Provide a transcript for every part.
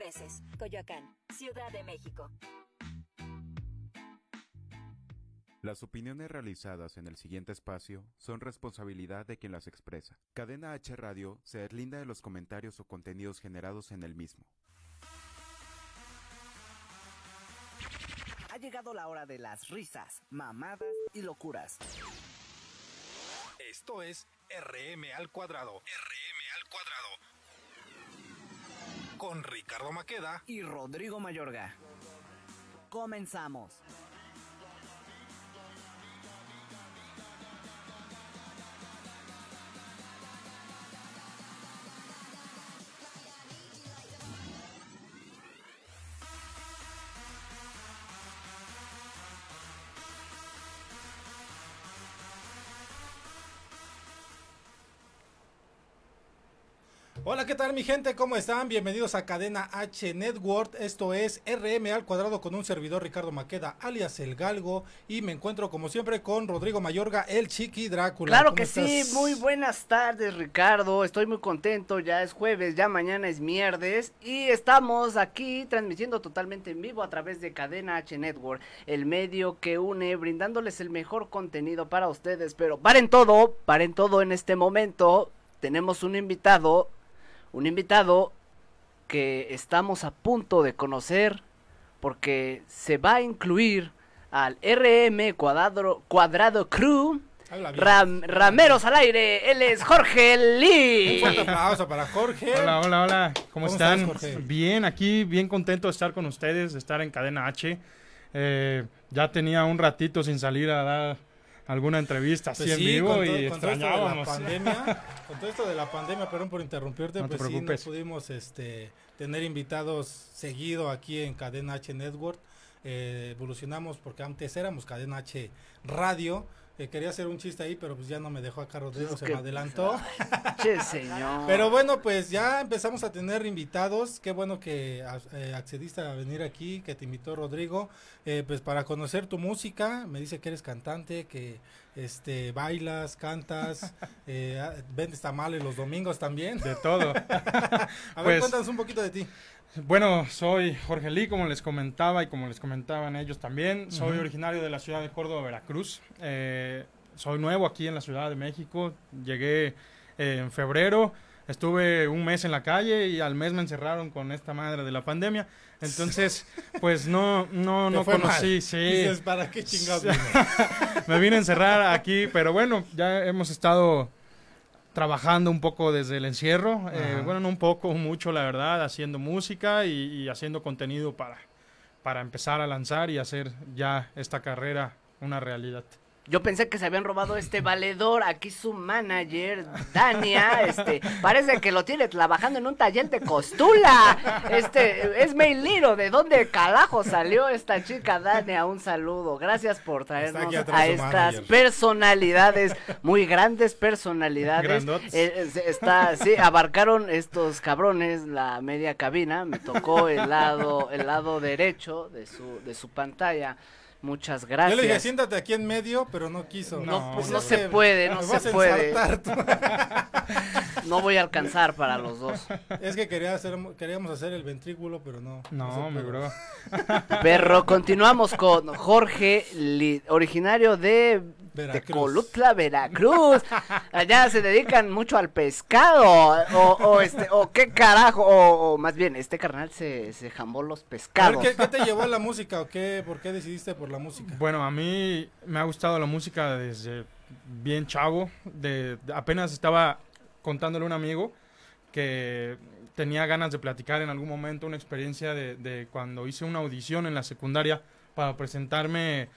Expreses, Coyoacán, Ciudad de México. Las opiniones realizadas en el siguiente espacio son responsabilidad de quien las expresa. Cadena H Radio se deslinda de los comentarios o contenidos generados en el mismo. Ha llegado la hora de las risas, mamadas y locuras. Esto es RM al cuadrado. RM al cuadrado. Con Ricardo Maqueda y Rodrigo Mayorga. Comenzamos. Hola, ¿qué tal mi gente? ¿Cómo están? Bienvenidos a Cadena H Network. Esto es RM al cuadrado con un servidor Ricardo Maqueda, alias El Galgo. Y me encuentro como siempre con Rodrigo Mayorga, el Chiqui Drácula. Claro que sí, muy buenas tardes Ricardo. Estoy muy contento, ya es jueves, ya mañana es mierdes. Y estamos aquí transmitiendo totalmente en vivo a través de Cadena H Network, el medio que une, brindándoles el mejor contenido para ustedes. Pero paren todo, paren todo en este momento. Tenemos un invitado un invitado que estamos a punto de conocer porque se va a incluir al RM Cuadrado, cuadrado Crew. rameros al aire, él es Jorge Lee. Un aplauso para Jorge. Hola, hola, hola. ¿Cómo, están? bien, aquí, bien contento de estar con ustedes, de estar en Cadena H. Eh, ya tenía un ratito sin salir a dar alguna entrevista así pues en vivo y extrañábamos. Con todo, esto de la pandemia, con todo esto de la pandemia, perdón por interrumpirte, pues sí no pudimos este, tener invitados seguido aquí en Cadena H Network. Eh, evolucionamos porque antes éramos Cadena H Radio quería hacer un chiste ahí, pero pues ya no me dejó acá Rodrigo, se me adelantó. Che, señor. Pero bueno, pues ya empezamos a tener invitados. Qué bueno que eh, accediste a venir aquí, que te invitó Rodrigo, eh, pues para conocer tu música. Me dice que eres cantante, que este bailas, cantas, eh, ah, vendes tamales los domingos también. De todo. a ver, pues, cuéntanos un poquito de ti. Bueno, soy Jorge Lee, como les comentaba y como les comentaban ellos también. Soy originario de la ciudad de Córdoba, Veracruz. Eh, soy nuevo aquí en la Ciudad de México. Llegué eh, en febrero. Estuve un mes en la calle y al mes me encerraron con esta madre de la pandemia. Entonces, pues no, no, no conocí. Sí. Dices, ¿para qué chingados? me vine a encerrar aquí, pero bueno, ya hemos estado trabajando un poco desde el encierro, eh, bueno, no un poco, mucho la verdad, haciendo música y, y, haciendo contenido para, para empezar a lanzar y hacer ya esta carrera una realidad. Yo pensé que se habían robado este valedor, aquí su manager, Dania, este, parece que lo tiene trabajando en un taller de costula. Este, es Meiliro, ¿de dónde carajo salió esta chica Dania? Un saludo, gracias por traernos a estas personalidades, muy grandes personalidades. Eh, está, sí, abarcaron estos cabrones la media cabina, me tocó el lado, el lado derecho de su, de su pantalla. Muchas gracias. Yo le dije, siéntate aquí en medio, pero no quiso. No, pues no, se puede, no se puede. no voy a alcanzar para los dos. Es que quería hacer, queríamos hacer el ventrículo, pero no. No, me bro. Perro, continuamos con Jorge, originario de Veracruz. Colutla, Veracruz. Allá se dedican mucho al pescado. O, este, o qué carajo. O, más bien, este carnal se, se jambó los pescados. ¿qué, te llevó a la música o qué? ¿Por qué decidiste por la música? Bueno, a mí me ha gustado la música desde bien chavo. De, apenas estaba contándole a un amigo que tenía ganas de platicar en algún momento una experiencia de, de cuando hice una audición en la secundaria para presentarme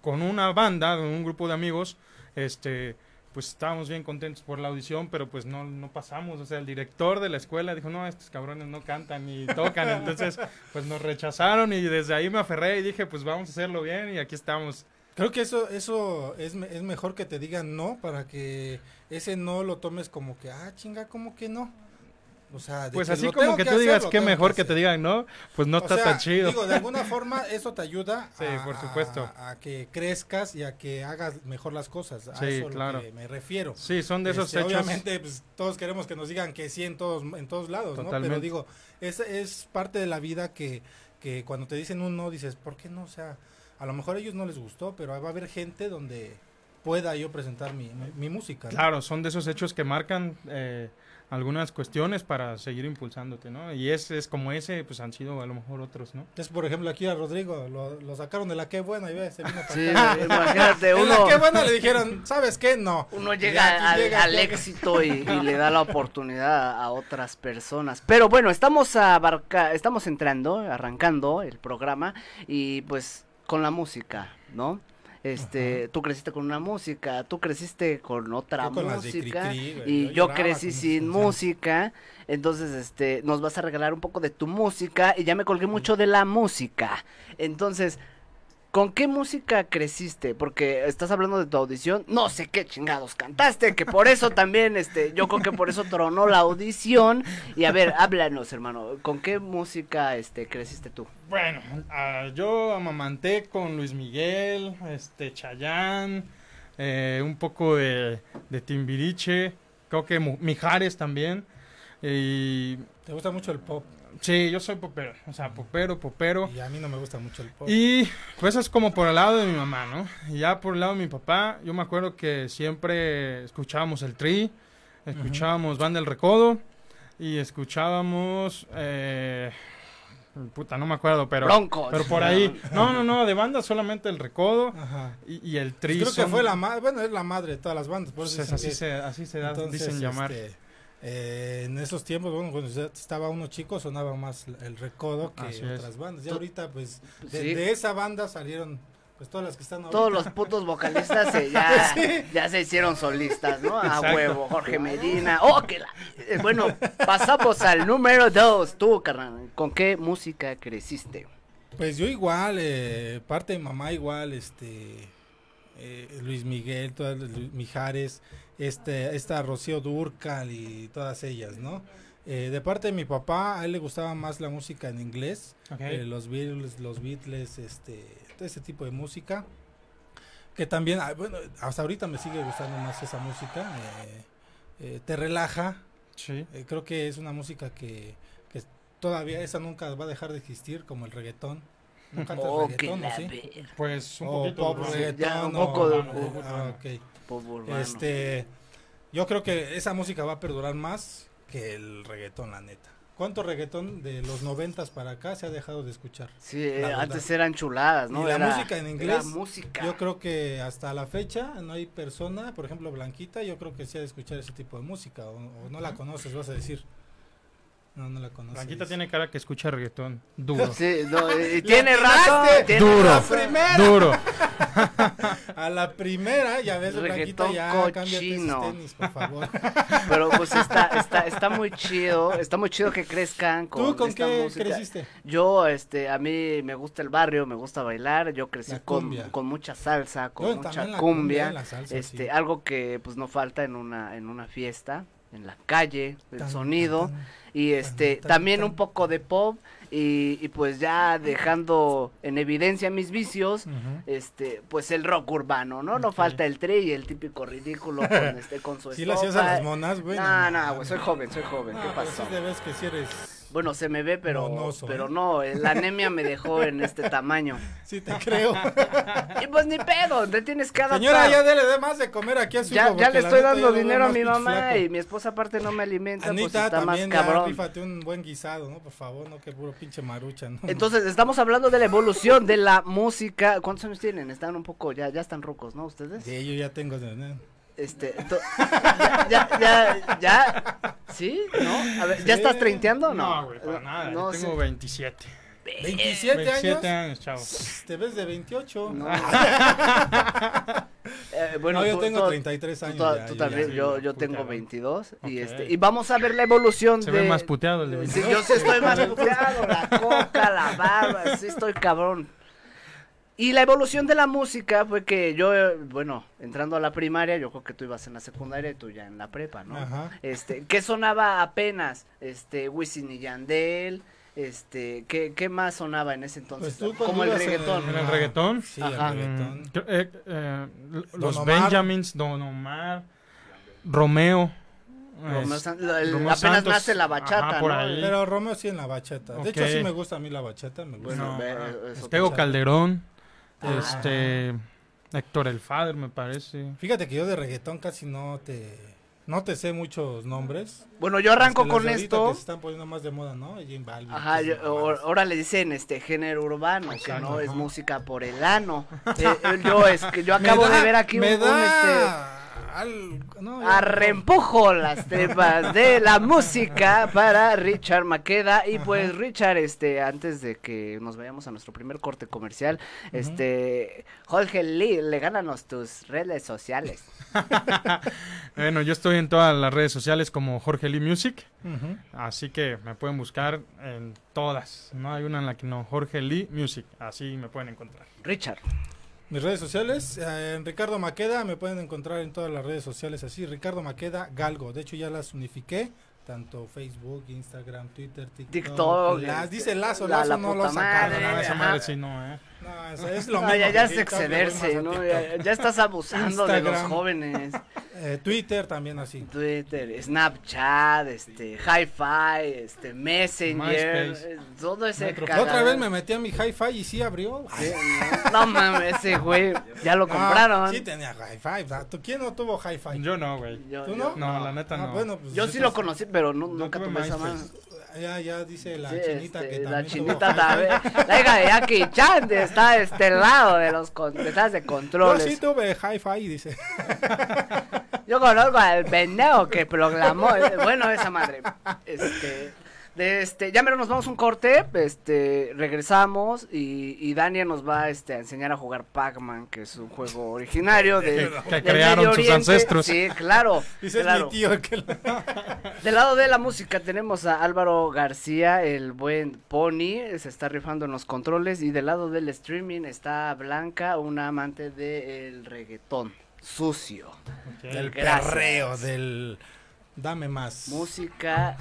con una banda, con un grupo de amigos, este, pues estábamos bien contentos por la audición, pero pues no, no pasamos. O sea, el director de la escuela dijo, no, estos cabrones no cantan ni tocan. Entonces, pues nos rechazaron y desde ahí me aferré y dije, pues vamos a hacerlo bien y aquí estamos. Creo que eso, eso es, es mejor que te digan no para que ese no lo tomes como que, ah, chinga, como que no. O sea, pues así como que tú digas que mejor que, te digan, ¿no? Pues no está tan chido. Digo, de alguna forma eso te ayuda sí, a, por supuesto. A, que crezcas y a que hagas mejor las cosas. A sí, eso claro. me refiero. Sí, son de esos este, hechos. Obviamente, pues, todos queremos que nos digan que sí en todos, en todos lados, ¿no? Pero digo, es, es parte de la vida que, que cuando te dicen un no, dices, ¿por qué no? O sea, a lo mejor a ellos no les gustó, pero va a haber gente donde pueda yo presentar mi, mi, música. Claro, son de esos hechos que marcan eh, algunas cuestiones para seguir impulsándote, ¿no? Y es, es como ese, pues han sido a lo mejor otros, ¿no? Es por ejemplo aquí a Rodrigo, lo, sacaron de la qué buena y ve, se vino para sí, imagínate, uno... En la qué buena le dijeron, ¿sabes qué? No. Uno llega, al, éxito y, le da la oportunidad a otras personas. Pero bueno, estamos abarca, estamos entrando, arrancando el programa y pues con la música, ¿no? Este, tú creciste con una música, tú creciste con otra música y yo, crecí sin música. Entonces, este, nos vas a regalar un poco de tu música y ya me colgué mucho de la música. Entonces, ¿Con qué música creciste? Porque estás hablando de tu audición, no sé qué chingados cantaste, que por eso también, este, yo creo que por eso tronó la audición. Y a ver, háblanos, hermano, ¿con qué música, este, creciste tú? Bueno, ah, yo amamanté con Luis Miguel, este, Chayán, eh, un poco de, de Timbiriche, creo que Mijares también. Y... ¿Te gusta mucho el pop? Sí, yo soy popero, o sea, popero, popero. Y a mí no me gusta mucho el pop. Y pues es como por el lado de mi mamá, ¿no? Y ya por el lado de mi papá, yo me acuerdo que siempre escuchábamos el Tri, escuchábamos Banda El Recodo y escuchábamos... Eh, puta, no me acuerdo, pero... Pero por ahí... No, no, no, de banda solamente El Recodo Ajá. Y, el Tri. Pues creo que fue la madre, bueno, es la madre de todas las bandas, por eso pues así, se, así se da, dicen llamar. Este, eh, en esos tiempos, bueno, cuando estaba uno chico sonaba más el recodo que otras bandas. Y ahorita, pues, de, esa banda salieron pues todas las que están ahorita. Todos los putos vocalistas ya, ya se hicieron solistas, ¿no? A huevo, Jorge Medina. ¡Oh, que la... Eh, bueno, pasamos al número dos. Tú, carnal, ¿con qué música creciste? Pues yo igual, eh, parte de mamá igual, este... Luis Miguel, todas, Mijares, este, esta Rocío Durcal y todas ellas, ¿no? Eh, de parte de mi papá, a él le gustaba más la música en inglés, eh, los Beatles, los Beatles, este, todo ese tipo de música, que también, ah, bueno, hasta ahorita me sigue gustando más esa música, eh, te relaja, sí. creo que es una música que, que todavía esa nunca va a dejar de existir, como el reggaetón. Nunca oh, reggaetón, ¿sí? Pues un poquito pop, reggaetón, un poco de... Ah, okay. Este, yo creo que esa música va a perdurar más que el reggaetón, la neta. ¿Cuánto reggaetón de los noventas para acá se ha dejado de escuchar? Sí, antes eran chuladas, ¿no? Y la música en inglés, música. yo creo que hasta la fecha no hay persona, por ejemplo Blanquita, yo creo que sí ha de escuchar ese tipo de música, o, o no la conoces, vas a decir. No, no la conozco. Blanquita tiene cara que escucha reggaetón. Duro. Sí, tiene razón. duro. Duro. a la primera, ya ves, Blanquita ya cochino. tenis, por favor. Pero pues está, está, está muy chido, está muy chido que crezcan con ¿Tú con esta qué música. creciste? Yo, este, a mí me gusta el barrio, me gusta bailar, yo crecí con, con mucha salsa, con mucha cumbia, este, algo que pues no falta en una, en una fiesta en la calle, el sonido y este también un poco de pop y, pues ya dejando en evidencia mis vicios, este pues el rock urbano, ¿no? No falta el tri y el típico ridículo con este con su ¿Sí le hacías a las monas, güey? No, no, güey, soy joven, soy joven, ¿qué pasó? sí ves que si eres bueno, se me ve, pero, pero ¿eh? no, la anemia me dejó en este tamaño. Sí, te creo. y pues ni pedo, te tienes que adaptar. Señora, ya dele más de comer aquí a su Ya, ya le estoy dando dinero a mi mamá y mi esposa aparte no me alimenta, pues está también, más cabrón. Ya, un buen guisado, ¿no? Por favor, no que puro pinche marucha, ¿no? Entonces, estamos hablando de la evolución de la música. ¿Cuántos años tienen? Están un poco, ya, ya están rucos, ¿no? ¿Ustedes? Sí, yo ya tengo... Este, ya, ya, ya, ¿sí? ¿No? A ver, ¿ya estás treinteando no? No, güey, para nada, no, tengo 27. 27, 27 años, chavo. Te ves de 28. No. eh, bueno, no, yo tengo 33 años. Tú, ya, tú también, yo, yo tengo 22. Okay. Y, este, y vamos a ver la evolución Se de. ve más puteado el de 22. Sí, yo sí estoy más puteado. La coca, la barba, sí estoy cabrón. Y la evolución de la música fue que yo, bueno, entrando a la primaria, yo creo que tú ibas en la secundaria y tú ya en la prepa, ¿no? Ajá. Este, ¿qué sonaba apenas? Este, Wisin y Yandel, este, ¿qué, ¿qué, más sonaba en ese entonces? Pues Como el reggaetón. En el, reggaetón. Sí, el reggaetón. Mm, eh, eh, los Benjamins, Don Omar, Romeo. apenas nace la bachata, ¿no? Pero Romeo sí en la bachata. De hecho, sí me gusta a mí la bachata. Me gusta. Bueno, Tego Calderón. Ah. Este. Héctor el Father, me parece. Fíjate que yo de reggaetón casi no te. No te sé muchos nombres. Bueno, yo arranco con esto. Que se están poniendo más de moda, ¿no? Ajá, ahora le dicen este género urbano, que no es música por el ano. Eh, eh, yo es que yo acabo de ver aquí un, este al, Arrempujo las tripas de la música para Richard Maqueda. Y pues, Richard, este, antes de que nos vayamos a nuestro primer corte comercial, este, Jorge Lee, le gánanos tus redes sociales. bueno, yo estoy en todas las redes sociales como Jorge Lee Music. Así que me pueden buscar en todas. No hay una en la que no. Jorge Lee Music. Así me pueden encontrar. Richard. Mis redes sociales, eh, Ricardo Maqueda, me pueden encontrar en todas las redes sociales así, Ricardo Maqueda Galgo. De hecho ya las unifiqué, tanto Facebook, Instagram, Twitter, TikTok. TikTok las, dice Lazo, Lazo no lo sacaron. No, esa madre sí no, ¿eh? No, es lo mismo. Ya, ya es excederse, ¿no? Ya, estás abusando de los jóvenes. Eh, Twitter también así. Twitter, Snapchat, este, Hi-Fi, este, Messenger, eh, todo ese Otra vez me metí a mi Hi-Fi y sí abrió. no, mames, ese güey, ya lo compraron. sí tenía Hi-Fi. ¿Quién no tuvo Hi-Fi? Yo no, güey. ¿Tú no? No, la neta ah, no. Bueno, pues, Yo sí lo conocí, pero nunca tuve esa mano. Ya, ya dice la chinita que también. La chinita también. La hija de Jackie Chan está de este lado de los detrás de controles. Yo sí tuve hi-fi, dice. Yo conozco al pendejo que programó. Eh, bueno, esa madre. Este. De este, ya mero nos vamos un corte, este, regresamos y, y Dania nos va este, a enseñar a jugar Pac-Man, que es un juego originario de, que, crearon sus ancestros. Sí, claro. Dice claro. mi tío que Del lado de la música tenemos a Álvaro García, el buen Pony, se está rifando en los controles y del lado del streaming está Blanca, una amante del reggaetón sucio. Del perreo, del Dame más. Música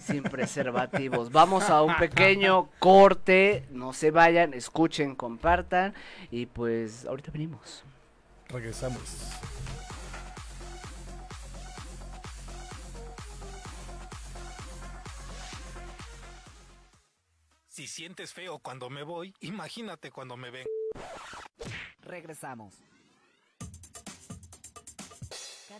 sin preservativos. Vamos a un pequeño corte. No se vayan, escuchen, compartan. Y pues ahorita venimos. Regresamos. Si sientes feo cuando me voy, imagínate cuando me ven. Regresamos.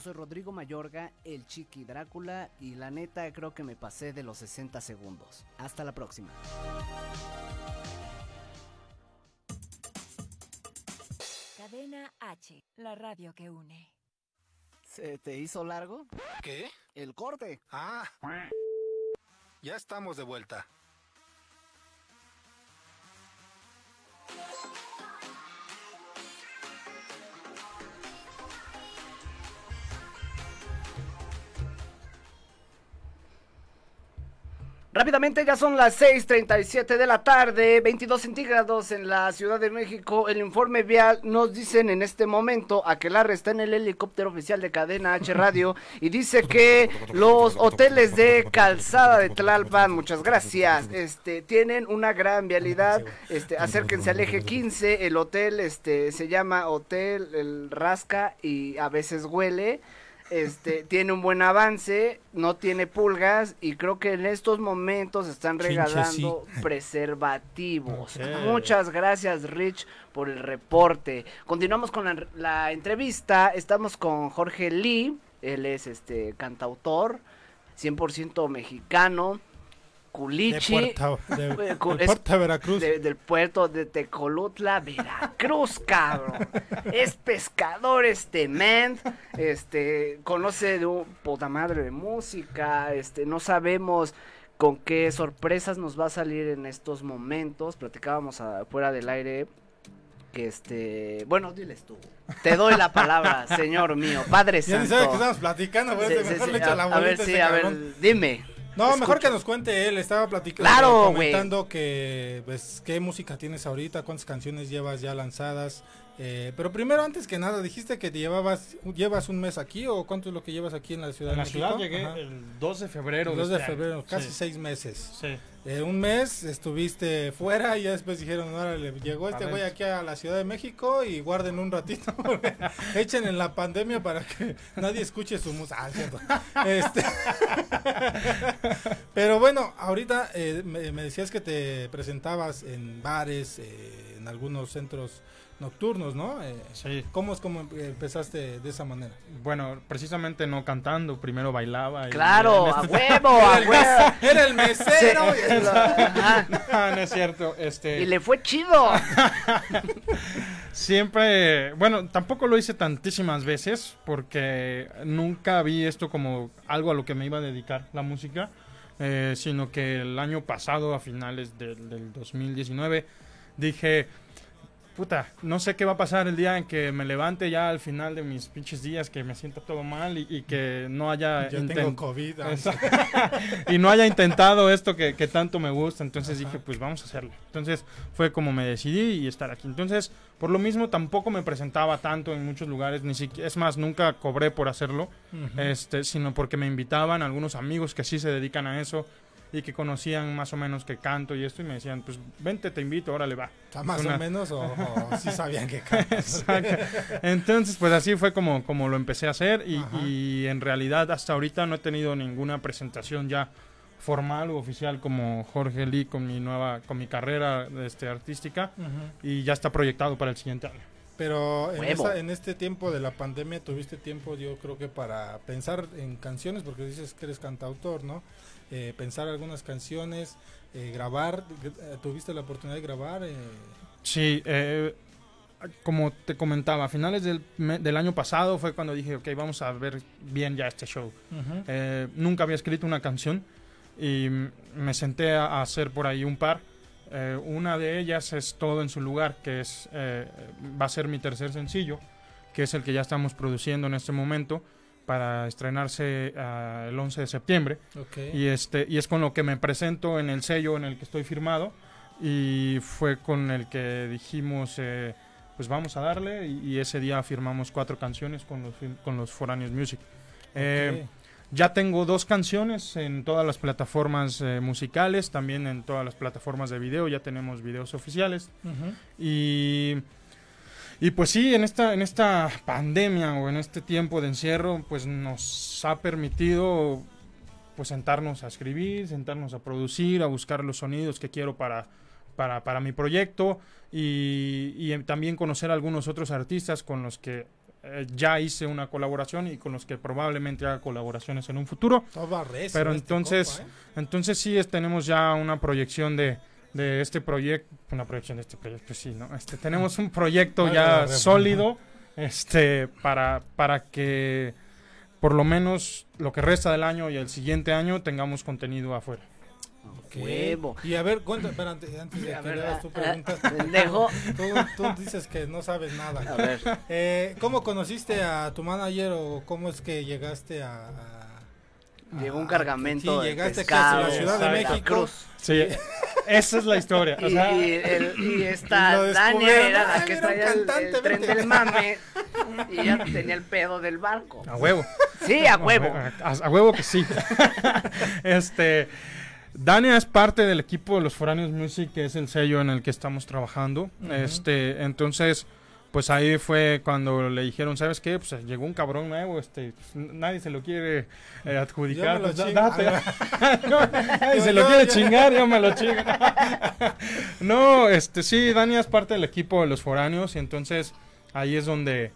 Soy Rodrigo Mayorga, el Chiqui Drácula, y la neta creo que me pasé de los 60 segundos. Hasta la próxima. Cadena H, la radio que une. ¿Se te hizo largo? ¿Qué? El corte. Ah. Ya estamos de vuelta. Rápidamente ya son las 6:37 de la tarde, 22 centígrados en la Ciudad de México. El informe vial nos dicen en este momento a que Aquelarre está en el helicóptero oficial de cadena H Radio y dice que los hoteles de Calzada de Tlalpan, muchas gracias, este tienen una gran vialidad. Este, acérquense al eje 15, el hotel este se llama Hotel El Rasca y a veces huele este, tiene un buen avance, no tiene pulgas y creo que en estos momentos están regalando preservativos. Muchas gracias Rich por el reporte. Continuamos con la, la, entrevista, estamos con Jorge Lee, él es este cantautor, 100% mexicano. Culichi. De Puerto, Veracruz. del puerto de Tecolutla, Veracruz, cabrón. es pescador este man. Este, conoce de un puta madre de música. Este, no sabemos con qué sorpresas nos va a salir en estos momentos. Platicábamos afuera del aire que este, bueno, diles tú. Te doy la palabra, señor mío, Padre Santo. Ya ni que estamos platicando, a, ver, sí, a ver, dime. No, mejor que nos cuente él. Estaba platicando, claro, comentando que, pues, qué música tienes ahorita, cuántas canciones llevas ya lanzadas. Eh, pero primero, antes que nada, dijiste que te llevabas, llevas un mes aquí o cuánto es lo que llevas aquí en la ciudad. En la ciudad llegué el 2 de febrero. El 2 de, este febrero, casi seis meses. Sí. Eh, un mes estuviste fuera y ya después dijeron, ahora le llegó este güey aquí a la Ciudad de México y guarden un ratito, echen en la pandemia para que nadie escuche su música. Ah, cierto. Este Pero bueno, ahorita eh, me, me, decías que te presentabas en bares, eh, en algunos centros nocturnos, ¿no? Eh, sí. ¿Cómo es como empezaste de esa manera? Bueno, precisamente no cantando, primero bailaba. Claro, a este huevo, a huevo. Era el mesero. no, no es cierto. Este... Y le fue chido. Siempre, bueno, tampoco lo hice tantísimas veces porque nunca vi esto como algo a lo que me iba a dedicar la música, eh, sino que el año pasado, a finales del, del 2019, dije, puta, no sé qué va a pasar el día en que me levante ya al final de mis pinches días, que me sienta todo mal y, que no haya... Yo tengo COVID. y no haya intentado esto que, tanto me gusta. Entonces dije, pues vamos a hacerlo. Entonces fue como me decidí y estar aquí. Entonces, por lo mismo tampoco me presentaba tanto en muchos lugares, ni siquiera, es más, nunca cobré por hacerlo, este, sino porque me invitaban algunos amigos que sí se dedican a eso y que conocían más o menos que canto y esto y me decían, pues vente, te invito, órale va. más o menos o, sí sabían que canto. Entonces, pues así fue como, como lo empecé a hacer y, y, en realidad hasta ahorita no he tenido ninguna presentación ya formal o oficial como Jorge Lee con mi nueva, con mi carrera este, artística y ya está proyectado para el siguiente año. Pero en, en, este tiempo de la pandemia tuviste tiempo, yo creo que para pensar en canciones, porque dices que eres cantautor, ¿no? Eh, pensar algunas canciones, eh, grabar. Eh, ¿Tuviste la oportunidad de grabar? Sí, como te comentaba, a finales del, del, año pasado fue cuando dije, ok, vamos a ver bien ya este show. nunca había escrito una canción y me senté a, hacer por ahí un par. una de ellas es Todo en su lugar, que es va a ser mi tercer sencillo, que es el que ya estamos produciendo en este momento para estrenarse uh, el 11 de septiembre. Y, este, y es con lo que me presento en el sello en el que estoy firmado. Y fue con el que dijimos, eh, pues vamos a darle. Y, ese día firmamos cuatro canciones con los, con los Foráneos Music. Eh, ya tengo dos canciones en todas las plataformas eh, musicales, también en todas las plataformas de video, ya tenemos videos oficiales. Y y pues sí, en esta, en esta pandemia o en este tiempo de encierro, pues nos ha permitido pues sentarnos a escribir, sentarnos a producir, a buscar los sonidos que quiero para, para, para mi proyecto y, y, también conocer a algunos otros artistas con los que eh, ya hice una colaboración y con los que probablemente haga colaboraciones en un futuro. Pero este entonces, ¿eh? entonces sí tenemos ya una proyección de, de este proyecto, una proyección de este proyecto, sí, ¿no? Este, tenemos un proyecto ya sólido, este, para, para que por lo menos lo que resta del año y el siguiente año tengamos contenido afuera. Huevo. Y a ver, cuéntame, antes, antes de que hagas tu pregunta. Tú, tú, dices que no sabes nada. A ver. Eh, ¿Cómo conociste a tu manager o cómo es que llegaste a Llegó un cargamento. Sí, llegaste a la Ciudad de México. Sí, esa es la historia. y, y, esta Dania era la que traía el, tren del mame y ya tenía el pedo del barco. A huevo. Sí, a huevo. A, huevo que sí. este. Dania es parte del equipo de los Foráneos Music, que es el sello en el que estamos trabajando. Este, entonces, pues ahí fue cuando le dijeron, ¿sabes qué? Pues llegó un cabrón nuevo, este, pues, nadie se lo quiere eh, adjudicar. Pues, nadie se lo quiere chingar, yo me lo chingo. no, este, sí, Dania es parte del equipo de los foráneos y entonces ahí es donde,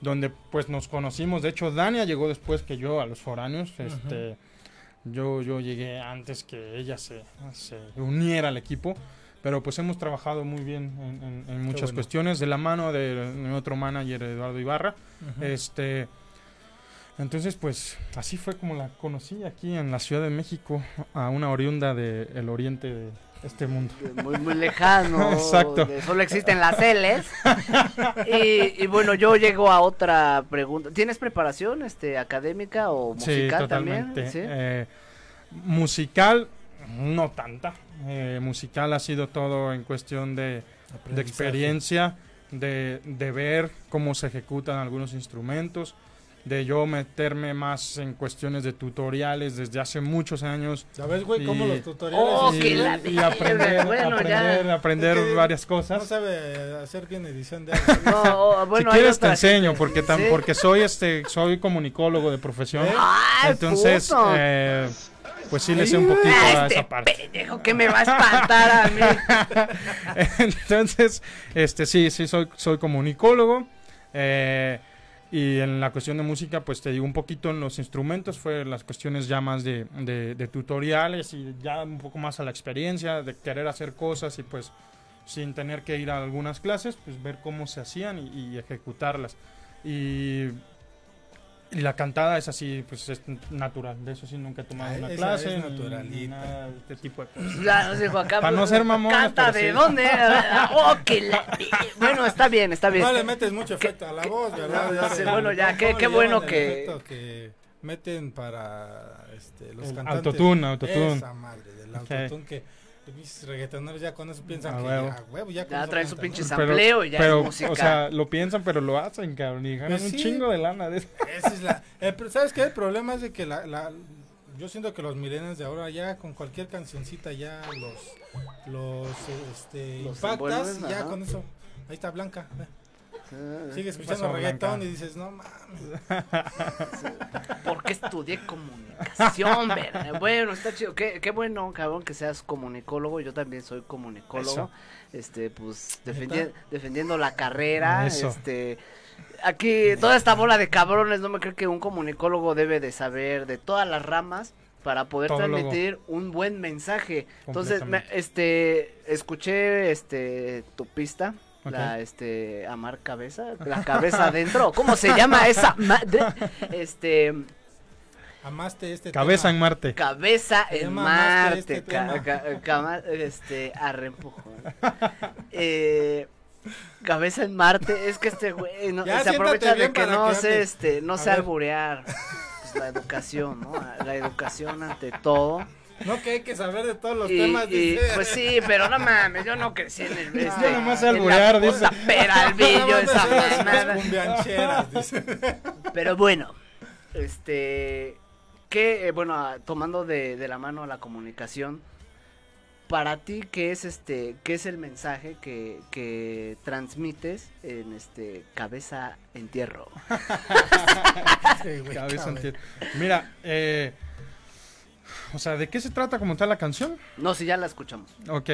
donde pues nos conocimos. De hecho, Dania llegó después que yo a los foráneos, este... Yo, yo llegué antes que ella se, se uniera al equipo pero pues hemos trabajado muy bien en, muchas cuestiones de la mano de, otro manager Eduardo Ibarra. Este entonces pues así fue como la conocí aquí en la Ciudad de México a una oriunda del oriente de este mundo. Muy muy lejano. Exacto. Solo existen las L's. Y, bueno yo llego a otra pregunta. Tienes preparación este académica o musical sí, totalmente. también eh, musical no tanta eh, musical ha sido todo en cuestión de, experiencia, de, ver cómo se ejecutan algunos instrumentos, de yo meterme más en cuestiones de tutoriales desde hace muchos años. ¿Sabes, güey, cómo los tutoriales? y, aprender, aprender, varias cosas. No sabe hacer bien edición de no, bueno, Si quieres te enseño, porque, tan, porque soy este soy comunicólogo de profesión. entonces, eh, pues sí le sé un poquito a esa este parte. Pendejo que me va a espantar a mí. Entonces, este sí, sí soy, soy comunicólogo. Eh, y en la cuestión de música, pues te digo un poquito en los instrumentos, fue las cuestiones ya más de, de, tutoriales y ya un poco más a la experiencia, de querer hacer cosas y pues sin tener que ir a algunas clases, pues ver cómo se hacían y, y ejecutarlas. Y y la cantada es así, pues es natural. De eso sí nunca he tomado una clase. Es natural. Ni nada de este tipo de cosas. Ya, no sé, Juan Para no ser mamón. ¿Canta de dónde? Oh, bueno, está bien, está bien. No le metes mucho efecto a la voz, ¿verdad? bueno, ya, qué, qué bueno que... que meten para este, los cantantes. Autotune, autotune. Esa madre del autotune que mis reggaetoneros ya con eso piensan que huevo, ya, ya traen su pinche sampleo y ya pero, música. O sea, lo piensan, pero lo hacen, cabrón, y ganan pues un chingo de lana. De Esa es la, ¿Sabes qué? El problema es de que la, la yo siento que los milenios de ahora ya con cualquier cancioncita ya los los este impactas ya con eso. Ahí está Blanca. Sigue escuchando reggaetón y dices, no mames. Porque estudié comunicación, ¿verdad? Bueno, está chido. Qué, qué bueno, cabrón, que seas comunicólogo. Yo también soy comunicólogo. Este, pues, defendiendo la carrera. Este aquí toda esta bola de cabrones no me creo que un comunicólogo debe de saber de todas las ramas para poder transmitir un buen mensaje. Entonces, este escuché este tu pista la este amar cabeza, la cabeza adentro, ¿cómo se llama esa madre? Este Amaste este Cabeza en Marte. Cabeza en Marte. Este, este eh, cabeza en Marte. Es que este güey no, se aprovecha de que no sé, este, no sé alburear. Pues, la educación, ¿no? La educación ante todo. No, que hay que saber de todos los temas. Y, pues sí, pero no mames, yo no crecí en el. Este, yo nomás alburear, dice. Peralvillo, esa mamada. Pero bueno, este. Que, eh, bueno, tomando de, de la mano la comunicación, para ti, ¿qué es este, qué es el mensaje que, que transmites en este cabeza entierro? sí, cabeza entierro. Mira, eh o sea, ¿de qué se trata como tal la canción? No, si ya la escuchamos. Ok.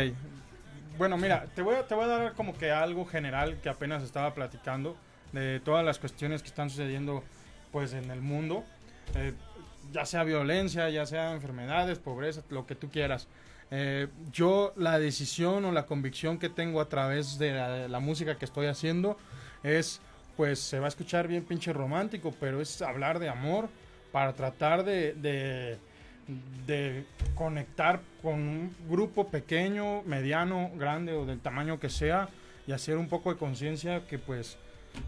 Bueno, mira, te voy, a, te voy a dar como que algo general que apenas estaba platicando de todas las cuestiones que están sucediendo pues en el mundo. Eh, ya sea violencia, ya sea enfermedades, pobreza, lo que tú quieras. Eh, yo la decisión o la convicción que tengo a través de la, música que estoy haciendo es, pues se va a escuchar bien pinche romántico, pero es hablar de amor para tratar de de conectar con un grupo pequeño, mediano, grande o del tamaño que sea y hacer un poco de conciencia que pues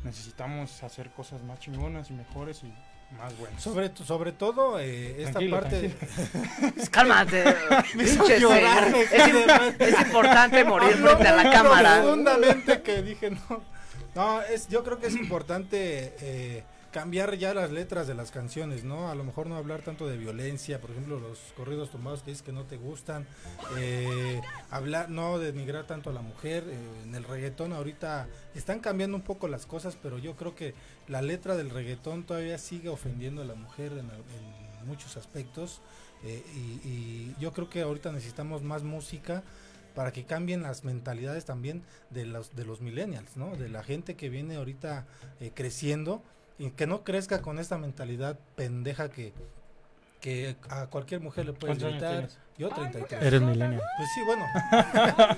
necesitamos hacer cosas más chingonas y mejores y más buenos. Sobre, sobre todo eh, esta parte. Cálmate. pinche es, es, importante morir frente a la cámara. Profundamente que dije no. No, es, yo creo que es importante eh, cambiar ya las letras de las canciones, ¿no? A lo mejor no hablar tanto de violencia, por ejemplo, los corridos tomados que dices que no te gustan, eh, hablar, no denigrar tanto a la mujer, eh, en el reggaetón ahorita están cambiando un poco las cosas, pero yo creo que la letra del reggaetón todavía sigue ofendiendo a la mujer en, muchos aspectos eh, y, y yo creo que ahorita necesitamos más música para que cambien las mentalidades también de los de los millennials, ¿no? De la gente que viene ahorita creciendo y que no crezca con esta mentalidad pendeja que, que a cualquier mujer le puedes gritar. Yo 33. Eres milenio. Pues sí, bueno.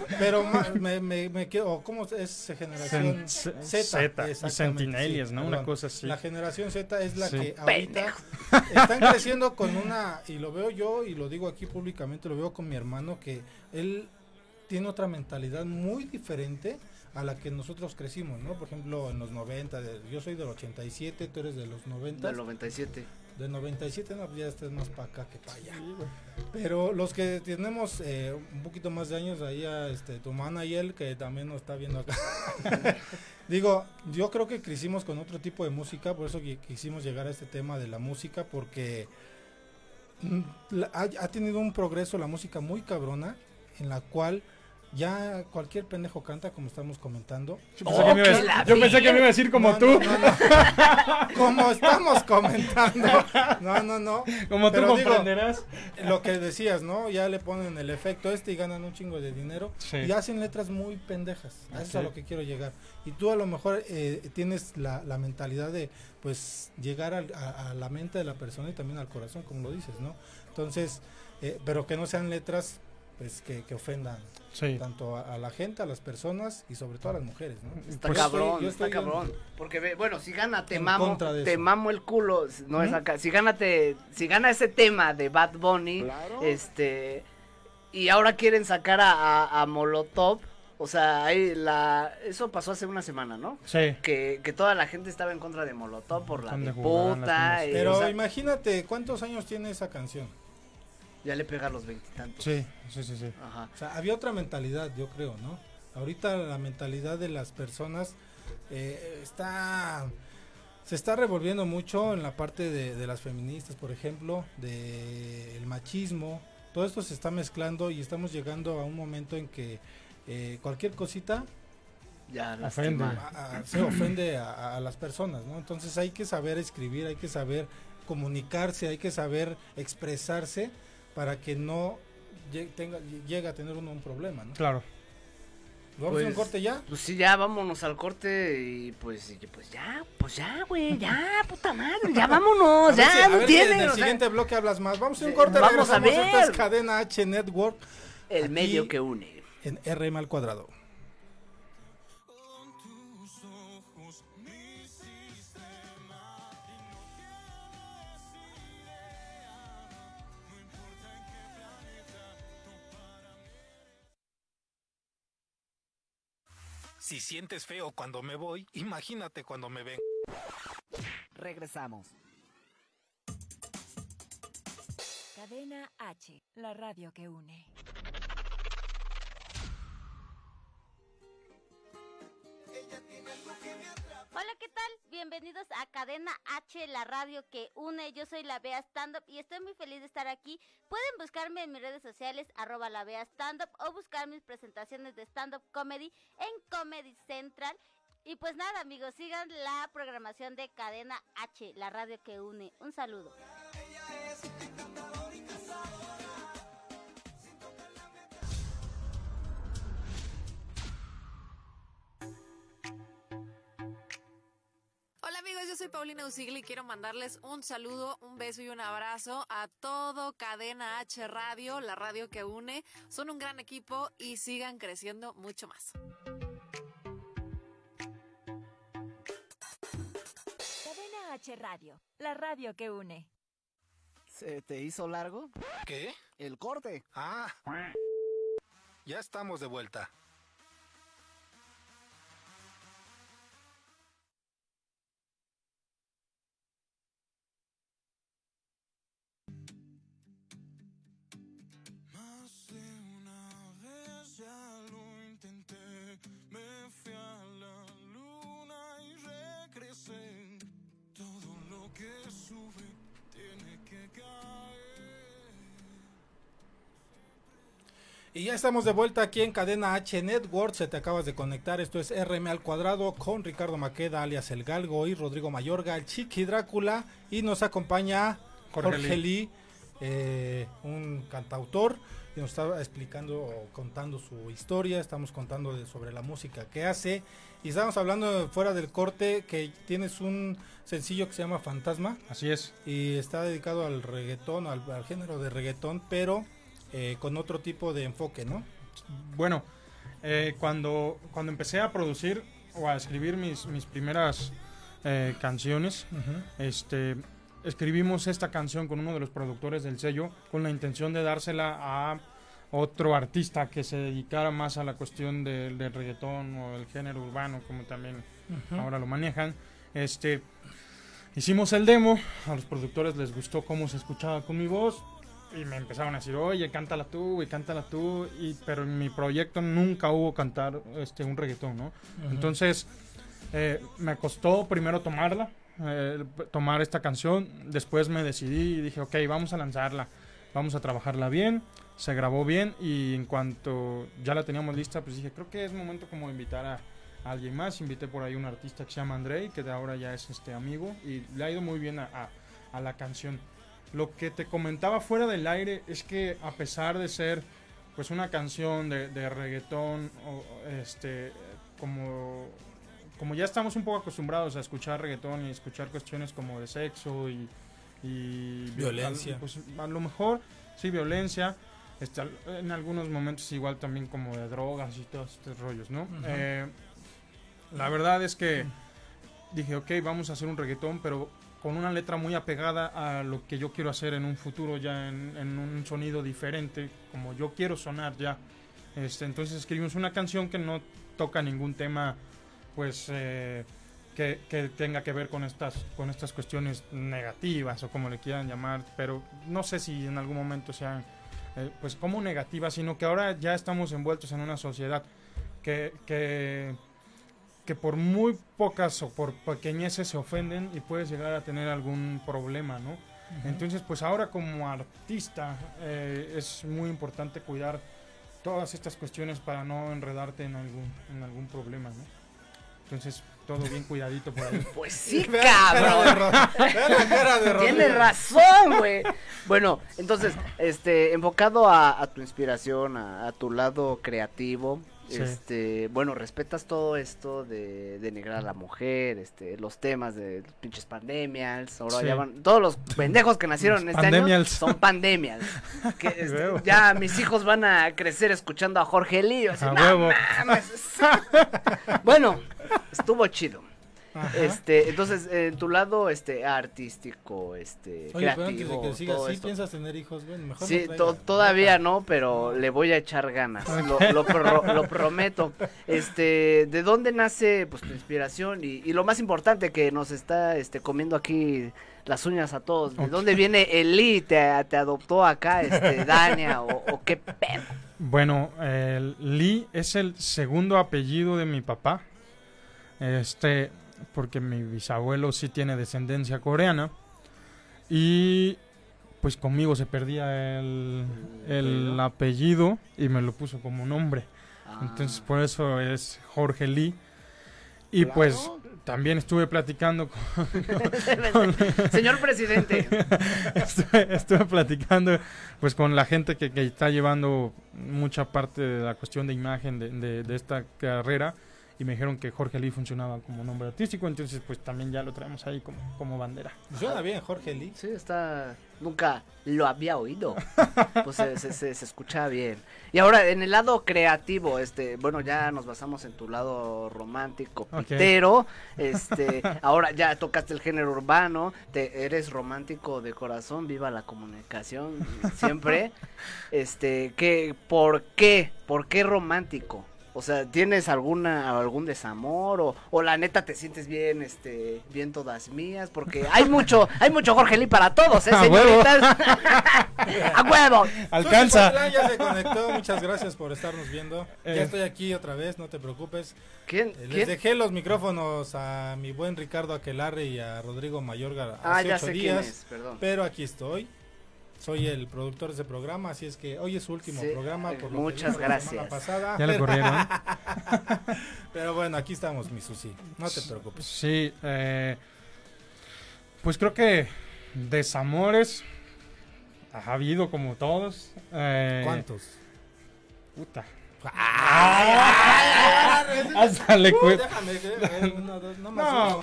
pero me, me, me quedo, ¿cómo es generación Z? Z, y Sentinelias, ¿no? Una cosa así. La generación Z es la que ahorita están creciendo con una, y lo veo yo y lo digo aquí públicamente, lo veo con mi hermano, que él tiene otra mentalidad muy diferente a la que nosotros crecimos, ¿no? Por ejemplo, en los 90, yo soy del 87, tú eres de los 90. Del 97. Del 97, no, ya estás más para acá que para allá. Pero los que tenemos eh, un poquito más de años, ahí a este, tu mana y él, que también nos está viendo acá. Digo, yo creo que crecimos con otro tipo de música, por eso quisimos llegar a este tema de la música, porque mm, ha, ha tenido un progreso la música muy cabrona, en la cual ya cualquier pendejo canta como estamos comentando. Yo pensé, que, me iba, a decir como tú. como estamos comentando. No, no, no. Como tú comprenderás. lo que decías, ¿no? Ya le ponen el efecto este y ganan un chingo de dinero. Y hacen letras muy pendejas. Eso es a lo que quiero llegar. Y tú a lo mejor eh, tienes la, mentalidad de, pues, llegar a, la mente de la persona y también al corazón, como lo dices, ¿no? Entonces, eh, pero que no sean letras pues que, que ofendan tanto a, la gente, a las personas y sobre todo a las mujeres, ¿no? Está pues cabrón, está cabrón. Porque bueno, si gana te mamo, te mamo el culo, no es acá. Si gana si gana ese tema de Bad Bunny, este y ahora quieren sacar a, a, Molotov, o sea, ahí la eso pasó hace una semana, ¿no? Sí. Que, que toda la gente estaba en contra de Molotov por la puta. Pero imagínate cuántos años tiene esa canción ya le pega a los veintitantos. Sí, sí, sí, sí. O sea, había otra mentalidad, yo creo, ¿no? Ahorita la mentalidad de las personas eh, está se está revolviendo mucho en la parte de, las feministas, por ejemplo, del machismo. Todo esto se está mezclando y estamos llegando a un momento en que eh, cualquier cosita ya ofende. se ofende a, las personas, ¿no? Entonces hay que saber escribir, hay que saber comunicarse, hay que saber expresarse para que no tenga, llegue a tener uno un problema, ¿no? Claro. ¿Vamos a un pues, corte ya? Pues sí, ya vámonos al corte y pues, pues ya, pues ya, güey, ya, puta madre, ya vámonos, ya, no tiene. en el siguiente bloque hablas más. Vamos a un corte, vamos a ver. Esta es Cadena H Network. El medio que une. En RM al cuadrado. Si sientes feo cuando me voy, imagínate cuando me ven. Regresamos. Cadena H, la radio que une. Hola, ¿qué tal? Bienvenidos a Cadena H, la radio que une. Yo soy la Bea Stand Up y estoy muy feliz de estar aquí. Pueden buscarme en mis redes sociales, arroba la Bea Stand Up, o buscar mis presentaciones de stand up comedy en Comedy Central. Y pues nada, amigos, sigan la programación de Cadena H, la radio que une. Un saludo. Yo soy Paulina Usigli y quiero mandarles un saludo, un beso y un abrazo a todo Cadena H Radio, la radio que une. Son un gran equipo y sigan creciendo mucho más. Cadena H Radio, la radio que une. ¿Se te hizo largo? ¿Qué? El corte. Ah. Ya estamos de vuelta. que sube tiene que caer. Y ya estamos de vuelta aquí en Cadena H Network. Se te acabas de conectar. Esto es RM al cuadrado con Ricardo Maqueda, alias El Galgo, y Rodrigo Mayorga, Chiqui Drácula. Y nos acompaña Jorge, Lee, eh, un cantautor. Nos estaba explicando o contando su historia. Estamos contando sobre la música que hace. Y estamos hablando fuera del corte que tienes un sencillo que se llama Fantasma. Así es. Y está dedicado al reggaetón, al género de reggaetón, pero eh, con otro tipo de enfoque, ¿no? Bueno, eh, cuando, cuando empecé a producir o a escribir mis, mis primeras eh, canciones, este, escribimos esta canción con uno de los productores del sello con la intención de dársela a otro artista que se dedicara más a la cuestión del, del reggaetón o el género urbano, como también ahora lo manejan. Este, hicimos el demo, a los productores les gustó cómo se escuchaba con mi voz, y me empezaron a decir, oye, cántala tú, y cántala tú, y, pero en mi proyecto nunca hubo cantar este, un reggaetón, ¿no? Entonces, eh, me costó primero tomarla, eh, tomar esta canción, después me decidí y dije, ok, vamos a lanzarla, vamos a trabajarla bien, se grabó bien, y en cuanto ya la teníamos lista, pues dije, creo que es momento como invitar a, alguien más, invité por ahí un artista que se llama Andrei, que de ahora ya es este amigo, y le ha ido muy bien a, a la canción. Lo que te comentaba fuera del aire es que a pesar de ser pues una canción de, de reggaetón, este, como, como ya estamos un poco acostumbrados a escuchar reggaetón y escuchar cuestiones como de sexo y, violencia. Pues a lo mejor, sí, violencia. Este, en algunos momentos igual también como de drogas y todos estos rollos, ¿no? Eh, la verdad es que dije, ok, vamos a hacer un reggaetón, pero con una letra muy apegada a lo que yo quiero hacer en un futuro ya en, un sonido diferente como yo quiero sonar ya este entonces escribimos una canción que no toca ningún tema pues eh, que, tenga que ver con estas con estas cuestiones negativas o como le quieran llamar pero no sé si en algún momento sean eh, pues como negativas sino que ahora ya estamos envueltos en una sociedad que, que que por muy pocas o por pequeñeces se ofenden y puedes llegar a tener algún problema, ¿no? Entonces, pues ahora como artista eh, es muy importante cuidar todas estas cuestiones para no enredarte en algún, en algún problema, ¿no? Entonces, todo bien cuidadito por ahí. Pues sí, cabrón. Tienes razón, güey. Bueno, entonces, este, enfocado a, tu inspiración, a, tu lado creativo, este, bueno, respetas todo esto de denigrar a la mujer, este, los temas de los pinches pandemias, ahora todos los pendejos que nacieron este año son pandemias. que este, ya mis hijos van a crecer escuchando a Jorge Lío, bueno, estuvo chido. Este, entonces, en tu lado este artístico, este Oye, creativo, que, siga así, piensas tener hijos, mejor Sí, todavía no, pero le voy a echar ganas. Lo, prometo. Este, ¿de dónde nace pues tu inspiración y, lo más importante que nos está este comiendo aquí las uñas a todos? ¿De dónde viene Eli? ¿Te, te adoptó acá este Dania o, qué pedo? Bueno, el Lee es el segundo apellido de mi papá. Este, porque mi bisabuelo sí tiene descendencia coreana y pues conmigo se perdía el, el apellido y me lo puso como nombre. Ah. Entonces por eso es Jorge Lee. Y pues también estuve platicando con... Señor presidente. estuve, platicando pues con la gente que, que, está llevando mucha parte de la cuestión de imagen de, de, de esta carrera y me dijeron que Jorge Lee funcionaba como nombre artístico, entonces pues también ya lo traemos ahí como, como bandera. Suena bien Jorge Lee. Sí, está... Nunca lo había oído. pues se, se, escucha bien. Y ahora, en el lado creativo, este, bueno, ya nos basamos en tu lado romántico, pero este, ahora ya tocaste el género urbano, te, eres romántico de corazón, viva la comunicación, siempre. este, ¿qué, ¿por qué? ¿Por qué romántico? O sea, ¿tienes alguna algún desamor o, o, la neta te sientes bien este bien todas mías? Porque hay mucho hay mucho Jorge Lee para todos, ¿eh, señoritas? ¡A huevo! Alcanza. Ya se conectó, muchas gracias por estarnos viendo. Ya eh. estoy aquí otra vez, no te preocupes. ¿Quién? Eh, les dejé los micrófonos a mi buen Ricardo Aquelarre y a Rodrigo Mayorga hace ah, ya sé días, quién es, perdón. Pero aquí estoy. Soy el productor de ese programa, así es que hoy es su último programa. Por muchas gracias. Pasada, ya le corrieron. pero bueno, aquí estamos, mi Susi. No te preocupes. Sí, eh, pues creo que desamores ha habido como todos. Eh, ¿Cuántos? Puta. Hasta le No,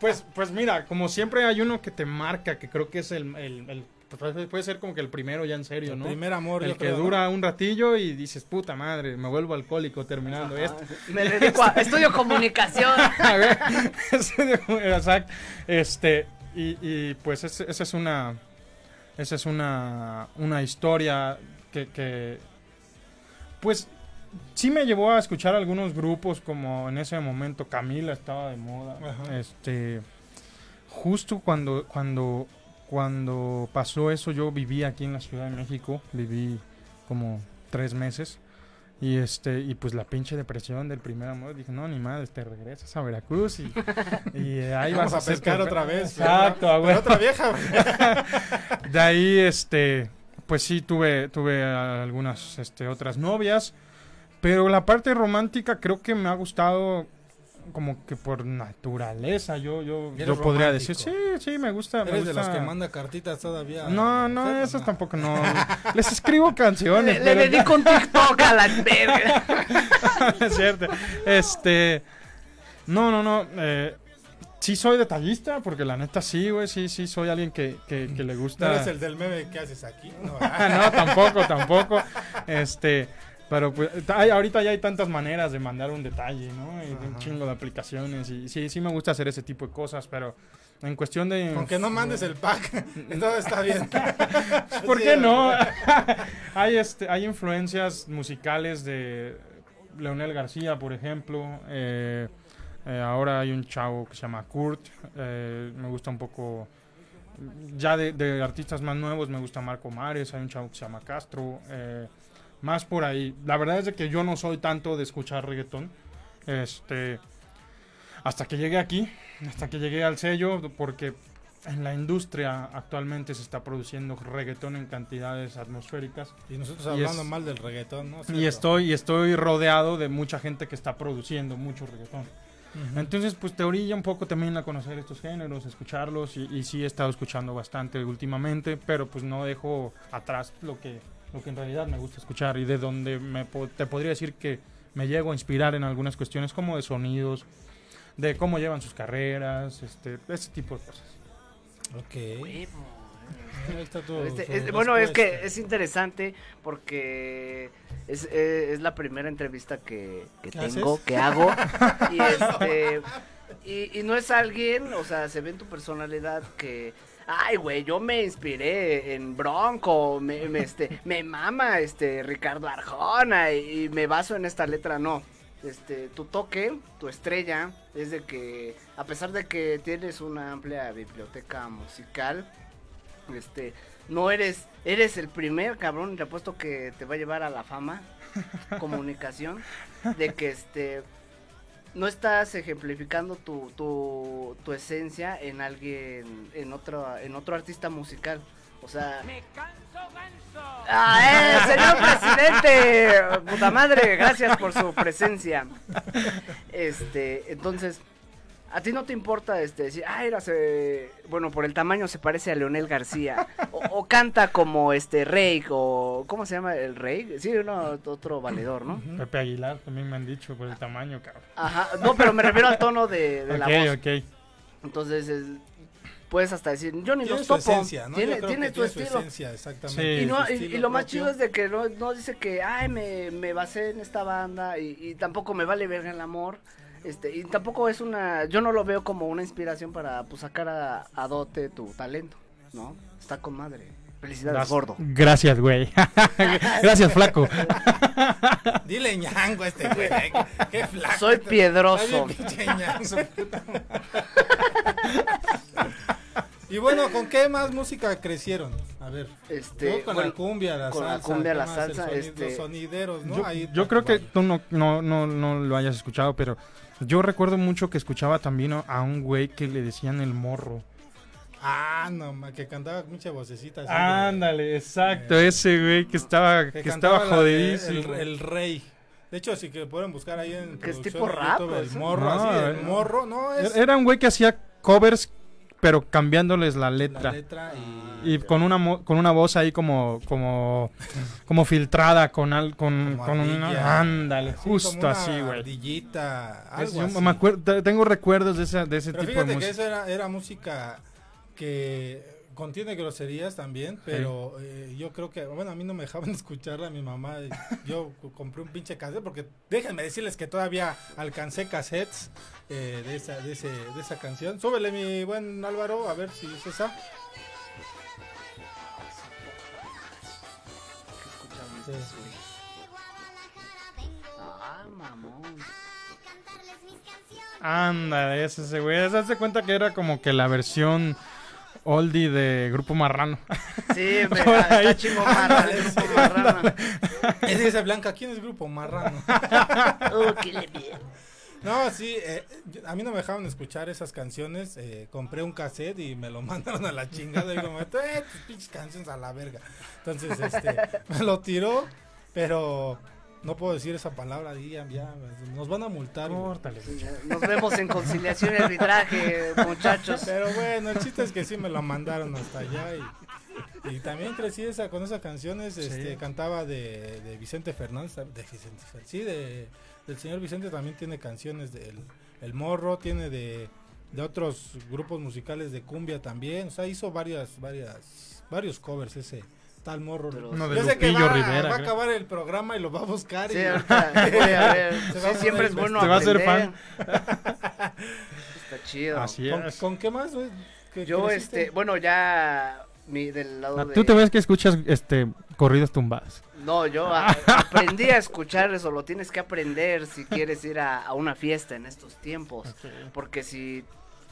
pues, pues mira, como siempre hay uno que te marca, que creo que es el, el, pues, puede ser como que el primero ya en serio, ¿no? El primer amor. El que dura un ratillo y dices, puta madre, me vuelvo alcohólico terminando esto. Me dedico a estudio comunicación. a ver, exacto. Este, y, y pues esa es una, esa es una, una historia que, que pues sí me llevó a escuchar algunos grupos como en ese momento Camila estaba de moda. Este justo cuando cuando cuando pasó eso yo viví aquí en la Ciudad de México, viví como tres meses y este y pues la pinche depresión del primer amor dije no ni madre te regresas a Veracruz y, y ahí vas a, pescar otra vez exacto otra vieja de ahí este pues sí, tuve, tuve algunas este, otras novias. Pero la parte romántica creo que me ha gustado como que por naturaleza, yo yo, yo podría decir, sí, sí, me gusta. ¿Eres de los que manda cartitas todavía? No, no, eso tampoco, no. Les escribo canciones. Le, dedico un TikTok a la verga. es cierto. Este, no, no, no, eh, sí soy detallista, porque la neta sí, güey, sí, sí, soy alguien que, que, le gusta. ¿No eres el del meme que haces aquí? No, no tampoco, tampoco. Este, pero pues, ahorita ya hay tantas maneras de mandar un detalle, ¿no? Y un chingo de aplicaciones. Y sí, sí me gusta hacer ese tipo de cosas, pero en cuestión de. Aunque no mandes el pack, todo está bien. ¿Por qué no? hay, este, hay influencias musicales de Leonel García, por ejemplo. Eh, eh, ahora hay un chavo que se llama Kurt. Eh, me gusta un poco. Ya de, artistas más nuevos me gusta Marco Mares. Hay un chavo que se llama Castro. Eh, más por ahí. La verdad es de que yo no soy tanto de escuchar reggaetón. Este. Hasta que llegué aquí. Hasta que llegué al sello. Porque en la industria actualmente se está produciendo reggaetón en cantidades atmosféricas. Y nosotros hablando mal del reggaetón, ¿no? Y estoy, y estoy rodeado de mucha gente que está produciendo mucho reggaetón. Entonces, pues te orilla un poco también a conocer estos géneros, escucharlos y, sí he estado escuchando bastante últimamente, pero pues no dejo atrás lo que, lo que en realidad me gusta escuchar y de donde me, te podría decir que me llego a inspirar en algunas cuestiones como de sonidos, de cómo llevan sus carreras, este, ese tipo de cosas. Ok. Este, bueno, es que es interesante porque es, es, la primera entrevista que, tengo, que hago. y, este, y, no es alguien, o sea, se ve en tu personalidad que ay, güey, yo me inspiré en Bronco, me, este, me mama este Ricardo Arjona y, me baso en esta letra, no. Este, tu toque, tu estrella, es de que, a pesar de que tienes una amplia biblioteca musical, este, no eres, eres el primer cabrón, te apuesto que te va a llevar a la fama, comunicación, de que este, no estás ejemplificando tu, tu, tu esencia en alguien, en otro, en otro artista musical. O sea. ¡Me canso, ganso! ¡Ah, eh, señor presidente! ¡Puta madre! Gracias por su presencia. Este, entonces, ¿A ti no te importa este decir, ah, era bueno, por el tamaño se parece a Leonel García o, canta como este Rey o cómo se llama el Rey? Sí, uno otro valedor, ¿no? Pepe Aguilar también me han dicho por el tamaño, cabrón. Ajá, no, pero me refiero al tono de, la voz. Ok, ok. Entonces, puedes hasta decir, yo ni los topo. Esencia, ¿no? Tiene, tiene tu estilo. Esencia, exactamente. y, no, y, lo más chido es de que no, no dice que, ay, me, me basé en esta banda y, y tampoco me vale verga el amor. Este, y tampoco es una, yo no lo veo como una inspiración para pues, sacar a, dote tu talento, ¿no? Está con madre. Felicidades, gordo. Gracias, güey. Gracias, flaco. Dile ñango a este güey. Qué flaco. Soy piedroso. y bueno, ¿con qué más música crecieron? A ver. Este, con la cumbia, la con salsa. la cumbia, la salsa. este, los sonideros, ¿no? Yo, yo creo que tú no, no, no, no lo hayas escuchado, pero yo recuerdo mucho que escuchaba también a un güey que le decían el morro. Ah, no, que cantaba mucha vocecita. Así Ándale, exacto, eh, ese güey que estaba, que, estaba jodidísimo. El, rey. De hecho, si que pueden buscar ahí en que es tipo rap, el morro, así, el morro, no es... Era un güey que hacía covers pero cambiándoles la letra. La letra y, y con una con una voz ahí como como como filtrada con al, con, con una ándale, justo así, güey. algo Me acuerdo, tengo recuerdos de ese de ese tipo de música. que esa era, era música que contiene groserías también, pero eh, yo creo que, bueno, a mí no me dejaban escucharla, mi mamá, yo compré un pinche cassette, porque déjenme decirles que todavía alcancé cassettes eh, de, esa, de, ese, de esa canción. Súbele mi buen Álvaro, a ver si es esa. Ah, mamón. Anda, ese, ese güey. Se hace cuenta que era como que la versión oldie de Grupo Marrano. Sí, me, está chingo Marrano. marrano. Es dice Blanca, ¿quién es Grupo Marrano? oh, qué le bien. No, sí, eh, a mí no me dejaban escuchar esas canciones. Eh, compré un cassette y me lo mandaron a la chingada. Y como, eh, tus pinches canciones a la verga. Entonces, este, me lo tiró, pero no puedo decir esa palabra, ya, ya nos van a multar. Nos vemos en conciliación y arbitraje, muchachos. Pero bueno, el chiste es que sí me lo mandaron hasta allá y, también crecí esa, con esas canciones, este, cantaba de, Vicente Fernández, de Vicente, sí, de, del señor Vicente también tiene canciones del El Morro, tiene de, de otros grupos musicales de cumbia también, o sea, hizo varias, varias, varios covers ese tal morro. no de Lupillo Rivera. Va a acabar el programa y lo va a buscar. Sí, voy a ver. siempre es bueno Te va a hacer fan. Está chido. Así es. ¿Con, qué más, Yo, este, bueno, ya mi, del lado ah, ¿Tú te ves que escuchas este corridos tumbados? No, yo aprendí a escuchar eso, lo tienes que aprender si quieres ir a, una fiesta en estos tiempos. Porque si,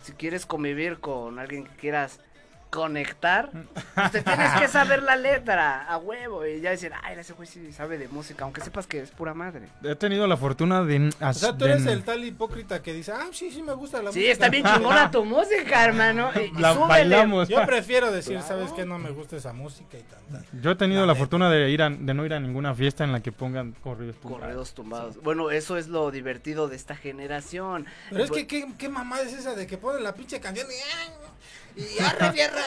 si quieres convivir con alguien que quieras conectar, usted tienes que saber la letra a huevo y ya decir, ay, ese güey sí sabe de música, aunque sepas que es pura madre. He tenido la fortuna de... O sea, tú eres el tal hipócrita que dice, ah, sí, sí me gusta la música. Sí, está bien chingona tu música, hermano. la bailamos. Yo prefiero decir, ¿sabes que No me gusta esa música y tal. Yo he tenido la, fortuna de ir de no ir a ninguna fiesta en la que pongan corridos tumbados. Corridos tumbados. Bueno, eso es lo divertido de esta generación. Pero es que, ¿qué, qué mamada es esa de que ponen la pinche canción y y arre fierra.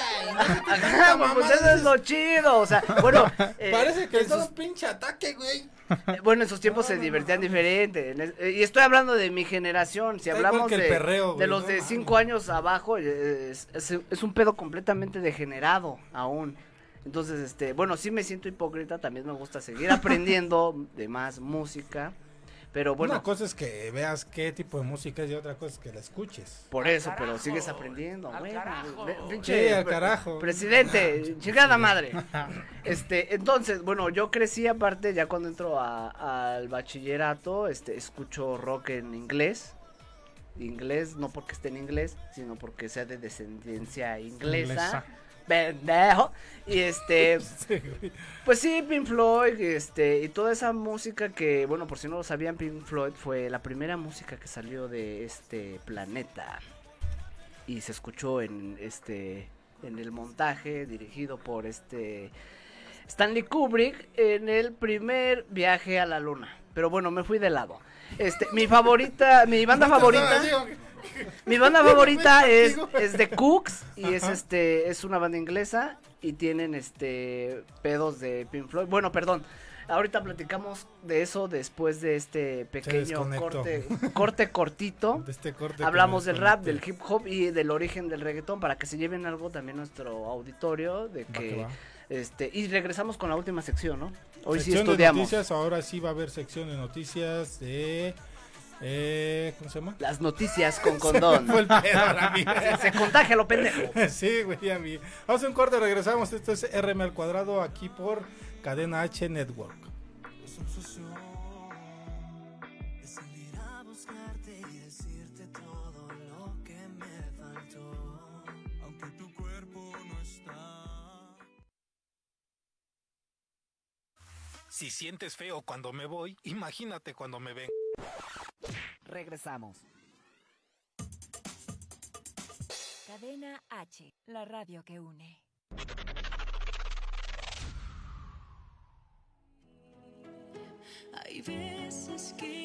pues eso es lo chido, o sea, bueno. Eh, Parece que es un pinche ataque, güey. Eh, bueno, en sus tiempos se divertían diferente. Eh, y estoy hablando de mi generación. Si hablamos de, de los de 5 años abajo, es, es, un pedo completamente degenerado aún. Entonces, este, bueno, sí me siento hipócrita. También me gusta seguir aprendiendo de más música. Pero bueno. Una cosa es que veas qué tipo de música es y otra cosa es que la escuches. Por eso, pero sigues aprendiendo. Al carajo. sí, al carajo. Presidente, chingada madre. Este, entonces, bueno, yo crecí aparte, ya cuando entro al bachillerato, este, escucho rock en inglés. Inglés, no porque esté en inglés, sino porque sea de descendencia inglesa pendejo. Y este, pues sí, Pink Floyd, este, y toda esa música que, bueno, por si no lo sabían, Pink Floyd fue la primera música que salió de este planeta. Y se escuchó en este, en el montaje dirigido por este Stanley Kubrick en el primer viaje a la luna. Pero bueno, me fui de lado. Este, mi favorita, mi banda favorita. Mi banda favorita es, es The Cooks y es este es una banda inglesa y tienen este pedos de Pink Floyd. Bueno, perdón. Ahorita platicamos de eso después de este pequeño corte corte cortito. Este Hablamos del rap, del hip hop y del origen del reggaetón para que se lleven algo también nuestro auditorio de que, este y regresamos con la última sección, ¿no? Hoy sí estudiamos. noticias, ahora sí va a haber sección de noticias de eh, ¿Cómo se llama? Las noticias con condón. Fue el pedo se, se, contagia lo pendejo. sí, güey, a mí. Vamos a un corte, regresamos. Esto es RM al cuadrado aquí por Cadena H Network. Si sientes feo cuando me voy, imagínate cuando me ven. Regresamos. Cadena H, la radio que une. Hay veces que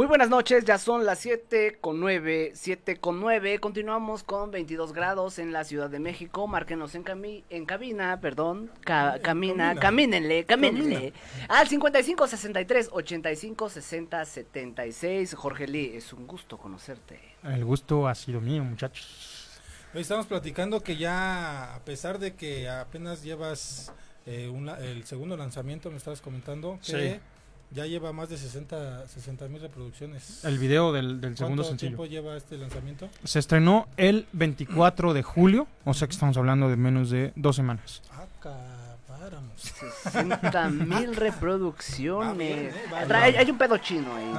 Muy buenas noches, ya son las 7 con 9, 7 con 9, continuamos con 22 grados en la Ciudad de México, márquenos en, cami en cabina, perdón, ca camina, camínenle, camínenle, al 55 63 85 60 76, Jorge Lee, es un gusto conocerte. El gusto ha sido mío, muchachos. Hoy estamos platicando que ya, a pesar de que apenas llevas eh, una, el segundo lanzamiento, me estabas comentando, que Sí. Ya lleva más de 60 mil reproducciones. El video del, del segundo ¿Cuánto sencillo. tiempo lleva este lanzamiento? Se estrenó el 24 de julio, o sea que estamos hablando de menos de dos semanas. Ah, capáramos. 60 mil reproducciones. Va bien, eh, hay, hay un pedo chino ahí.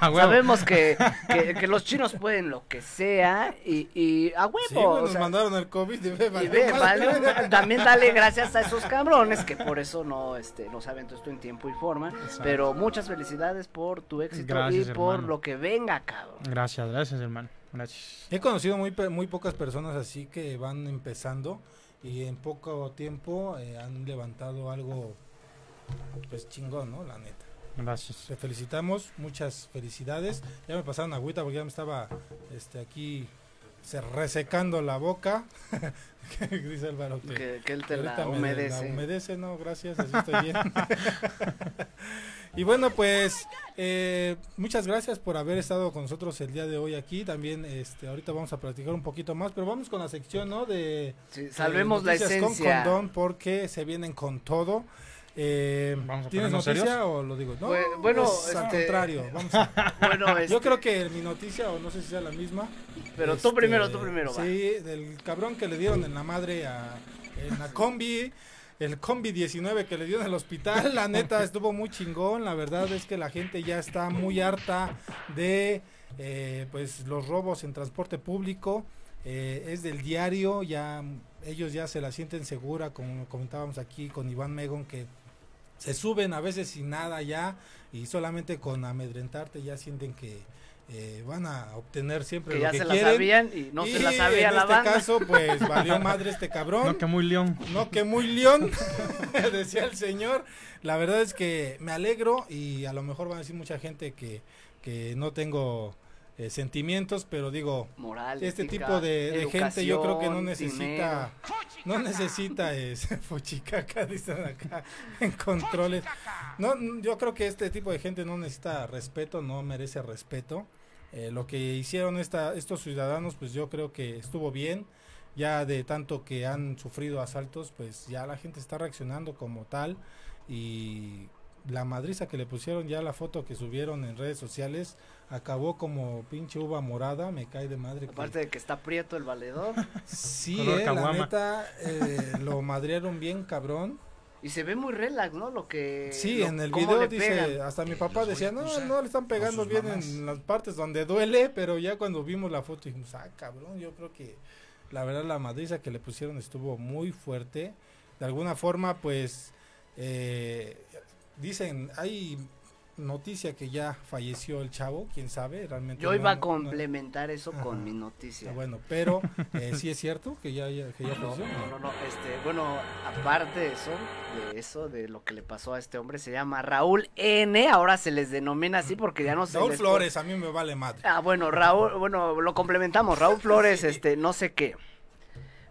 Sabemos que, que, que los chinos pueden lo que sea y, y a huevo. Sí, güey, o nos sea, mandaron el COVID y ve, y valió ve, madre. vale, también dale gracias a esos cabrones que por eso no este no saben todo esto en tiempo y forma. Exacto. Pero muchas felicidades por tu éxito Gracias, y por hermano. lo que venga, cabrón. Gracias, gracias, hermano. Gracias. He conocido muy, pe- muy pocas personas así que van empezando y en poco tiempo eh, han levantado algo pues chingón, ¿no? La neta. Gracias. Te felicitamos, muchas felicidades. Ya me pasaron agüita porque ya me estaba este aquí se resecando la boca. Que Dice Álvaro que, Que, que él te la ahorita me- humedece. La humedece, no, gracias, así estoy bien. y bueno, pues eh, muchas gracias por haber estado con nosotros el día de hoy aquí. También este ahorita vamos a platicar un poquito más, pero vamos con la sección, ¿no? De Sí, salvemos la noticias esencia. con condón porque se vienen con todo. Eh, Vamos a ¿Tienes noticia serios. o lo digo? No, Pues, bueno, pues, al este- contrario, vamos a- Bueno, este, Yo creo que mi noticia, o no sé si sea la misma. pero tú este, primero, tú primero, va. Sí, del cabrón que le dieron en la madre a, en la combi. El combi 19 que le dio en el hospital, la neta estuvo muy chingón. La verdad es que la gente ya está muy harta de eh, pues los robos en transporte público. Eh, es del diario, ya ellos ya se la sienten segura, como comentábamos aquí con Iván Megon, que se suben a veces sin nada ya y solamente con amedrentarte ya sienten que eh, van a obtener siempre que lo ya que se la sabían y no se la sabía en la este banda. caso, pues valió madre este cabrón. No, que muy león. No, que muy león, decía el señor. La verdad es que me alegro y a lo mejor van a decir mucha gente que, que no tengo eh, sentimientos, pero digo, Moral, este ética, tipo de, de gente yo creo que no necesita, no necesita es, fuchicaca, dicen acá en controles. No, yo creo que este tipo de gente no necesita respeto, no merece respeto. Eh, lo que hicieron esta, estos ciudadanos, pues yo creo que estuvo bien. Ya de tanto que han sufrido asaltos, pues ya la gente está reaccionando como tal y la madriza que le pusieron ya la foto que subieron en redes sociales acabó como pinche uva morada, me cae de madre. Aparte de que está prieto el valedor. sí, eh, la neta, eh, lo madrearon bien cabrón. Y se ve muy relax, ¿no? Lo que. Sí, en el video dice. Hasta mi papá decía, no, no le están pegando bien en las partes donde duele, pero ya cuando vimos la foto dijimos, ah, cabrón, yo creo que la verdad la madriza que le pusieron estuvo muy fuerte. De alguna forma, pues. Eh, dicen, hay noticia que ya falleció el chavo, quién sabe, realmente. Yo iba a complementar eso con mi noticia. Bueno, pero eh, sí es cierto que ya, que ya falleció. No, no, no, este, bueno, aparte de eso, de eso, de lo que le pasó a este hombre, se llama Raúl N, ahora se les denomina así porque ya no se Raúl Flores, a mí me vale madre. Ah, bueno, Raúl, bueno, lo complementamos, Raúl Flores, este, no sé qué.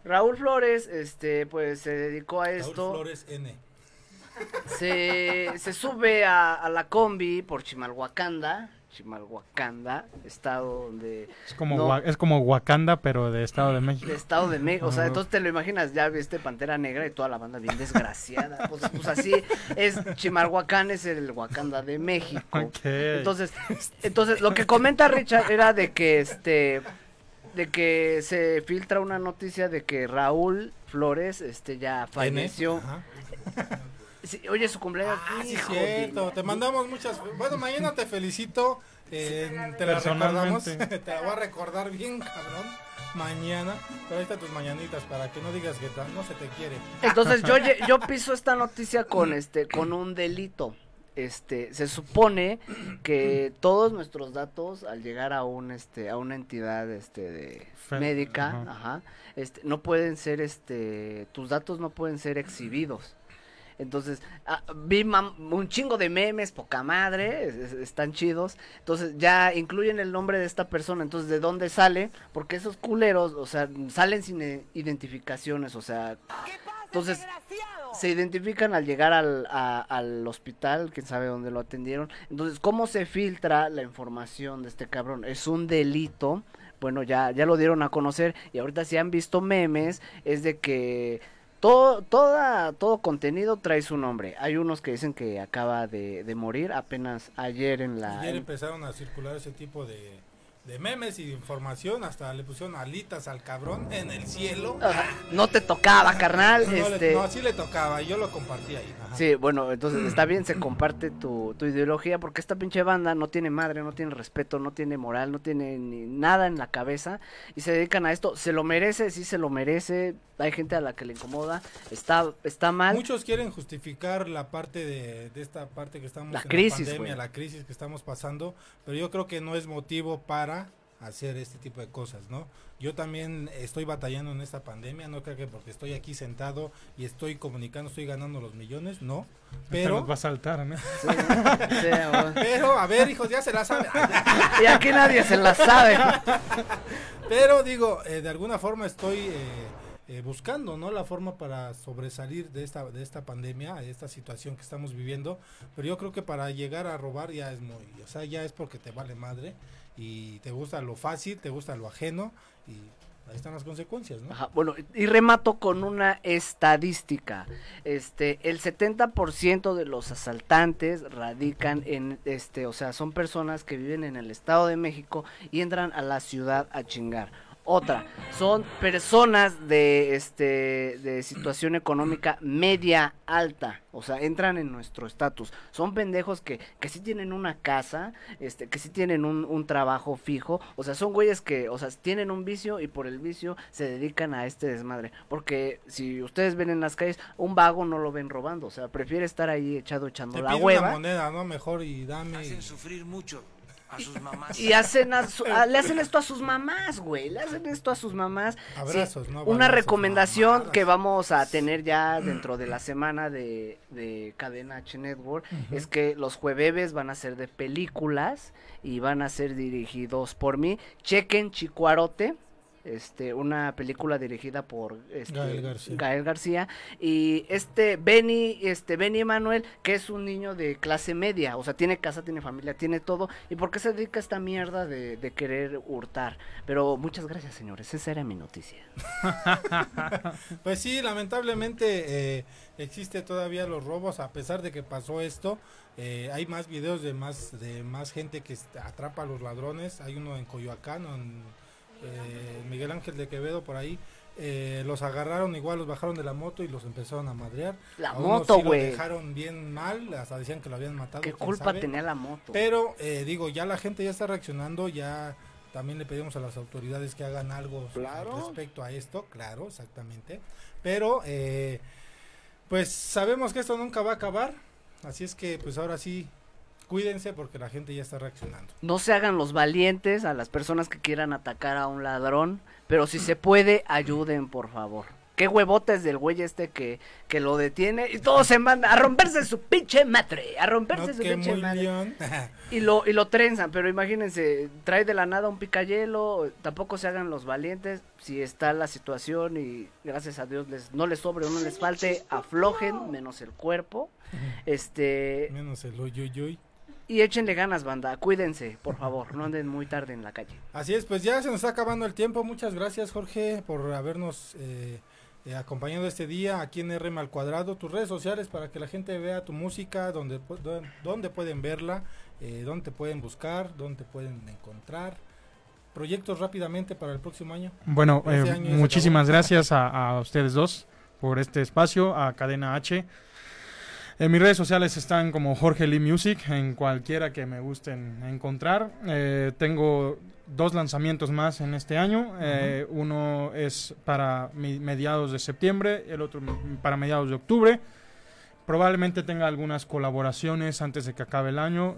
Raúl Flores, este, pues se dedicó a esto. Raúl Flores N se, se sube a, la combi por Chimalhuacanda, Chimalhuacanda, estado donde... Es como, es como Wakanda, pero de Estado de México. De Estado de México, o sea, entonces te lo imaginas, ya viste Pantera Negra y toda la banda bien desgraciada. Pues, pues así es, Chimalhuacán es el Wakanda de México. Entonces, entonces, lo que comenta Richard era de que este de que se filtra una noticia de que Raúl Flores este ya falleció. Oye, su cumpleaños. Ah, sí, cierto. Te mandamos muchas. Bueno, mañana te felicito. Eh, te la recordamos. te la voy a recordar bien, cabrón. Mañana. Pero ahí están tus mañanitas para que no digas que no se te quiere. Entonces yo, yo piso esta noticia con este, con un delito. Este, se supone que todos nuestros datos al llegar a un este a una entidad este de médica, ajá, este no pueden ser este tus datos no pueden ser exhibidos. Entonces, ah, vi un chingo de memes, poca madre, están chidos. Entonces, ya incluyen el nombre de esta persona. Entonces, ¿de dónde sale? Porque esos culeros, o sea, salen sin eh, identificaciones, o sea. entonces, se identifican al llegar al, al hospital, quién sabe dónde lo atendieron. Entonces, ¿cómo se filtra la información de este cabrón? Es un delito. Bueno, ya, ya lo dieron a conocer. Y ahorita si han visto memes, es de que todo, toda, todo contenido trae su nombre. Hay unos que dicen que acaba de, de morir apenas ayer en la... Ayer empezaron a circular ese tipo de, de memes y de información, hasta le pusieron alitas al cabrón en el cielo. no te tocaba, carnal. No, este... no, sí le tocaba, yo lo compartí ahí. Sí, bueno, entonces está bien, se comparte tu, tu, ideología, porque esta pinche banda no tiene madre, no tiene respeto, no tiene moral, no tiene ni nada en la cabeza, y se dedican a esto. Se lo merece, sí se lo merece, hay gente a la que le incomoda, está, está mal. Muchos quieren justificar la parte de, de esta parte que estamos la crisis, la pandemia, la crisis que estamos pasando, pero yo creo que no es motivo para hacer este tipo de cosas, ¿no? Yo también estoy batallando en esta pandemia, no creo que porque estoy aquí sentado y estoy comunicando, estoy ganando los millones, no. Pero nos va a saltar, ¿no? pero a ver, hijos, ya se la sabe. y aquí nadie se la sabe. pero digo, eh, de alguna forma estoy eh, eh, buscando, ¿no? La forma para sobresalir de esta de esta pandemia, de esta situación que estamos viviendo. Pero yo creo que para llegar a robar ya es muy, o sea, ya es porque te vale madre y te gusta lo fácil, te gusta lo ajeno y ahí están las consecuencias, ¿no? bueno, y remato con una estadística. Este, el 70% de los asaltantes radican en este, o sea, son personas que viven en el Estado de México y entran a la ciudad a chingar otra. Son personas de este de situación económica media alta, o sea, entran en nuestro estatus. Son pendejos que que sí tienen una casa, este que sí tienen un, un trabajo fijo, o sea, son güeyes que, o sea, tienen un vicio y por el vicio se dedican a este desmadre, porque si ustedes ven en las calles un vago no lo ven robando, o sea, prefiere estar ahí echado echando la hueva. Una moneda, no, mejor y dame. Hacen sufrir mucho a sus mamás. Y hacen le hacen esto a sus mamás, güey. Le hacen esto a sus mamás. Abrazos, Una recomendación que vamos a tener ya dentro de la semana de, de Cadena H Network es que los jueves van a ser de películas y van a ser dirigidos por mí. Chequen Chicuarote este, una película dirigida por este, Gael García. Gael García y este Benny, este Benny Emanuel, que es un niño de clase media, o sea, tiene casa, tiene familia, tiene todo, y por qué se dedica a esta mierda de, de querer hurtar. Pero muchas gracias, señores, esa era mi noticia. Pues sí, lamentablemente eh, existe todavía los robos a pesar de que pasó esto. eh, hay más videos de más de más gente que atrapa a los ladrones. Hay uno en Coyoacán, en eh, Miguel Ángel de Quevedo por ahí. Eh, los agarraron igual, los bajaron de la moto y los empezaron a madrear. La A moto, sí lo güey. dejaron bien mal, hasta decían que lo habían matado. ¿Qué culpa sabe. tenía la moto? Pero eh, digo, ya la gente ya está reaccionando, ya también le pedimos a las autoridades que hagan algo Claro. respecto a esto, claro, exactamente. Pero eh, pues sabemos que esto nunca va a acabar, así es que pues ahora sí, cuídense porque la gente ya está reaccionando. No se hagan los valientes a las personas que quieran atacar a un ladrón, pero si se puede, ayuden, por favor. Qué huevotes del güey este que, que lo detiene y todos se mandan a romperse su pinche madre, a romperse No, su pinche madre. Y lo, y lo trenzan, pero imagínense, trae de la nada un picayelo, tampoco se hagan los valientes, si está la situación y gracias a Dios les, no les sobre o no les falte, aflojen, menos el cuerpo, este, Menos el uy. Y échenle ganas, banda, cuídense, por favor, no anden muy tarde en la calle. Así es, pues ya se nos está acabando el tiempo. Muchas gracias, Jorge, por habernos eh, eh, acompañado este día aquí en RM al cuadrado. Tus redes sociales para que la gente vea tu música, donde, dónde pueden verla, eh, dónde te pueden buscar, dónde te pueden encontrar. Proyectos rápidamente para el próximo año. Bueno, Este eh, año muchísimas acabó. gracias a, a ustedes dos por este espacio, a Cadena H. En mis redes sociales están como Jorge Lee Music, en cualquiera que me gusten encontrar. Eh, tengo dos lanzamientos más en este año. Eh, Uno es para mediados de septiembre, el otro para mediados de octubre. Probablemente tenga algunas colaboraciones antes de que acabe el año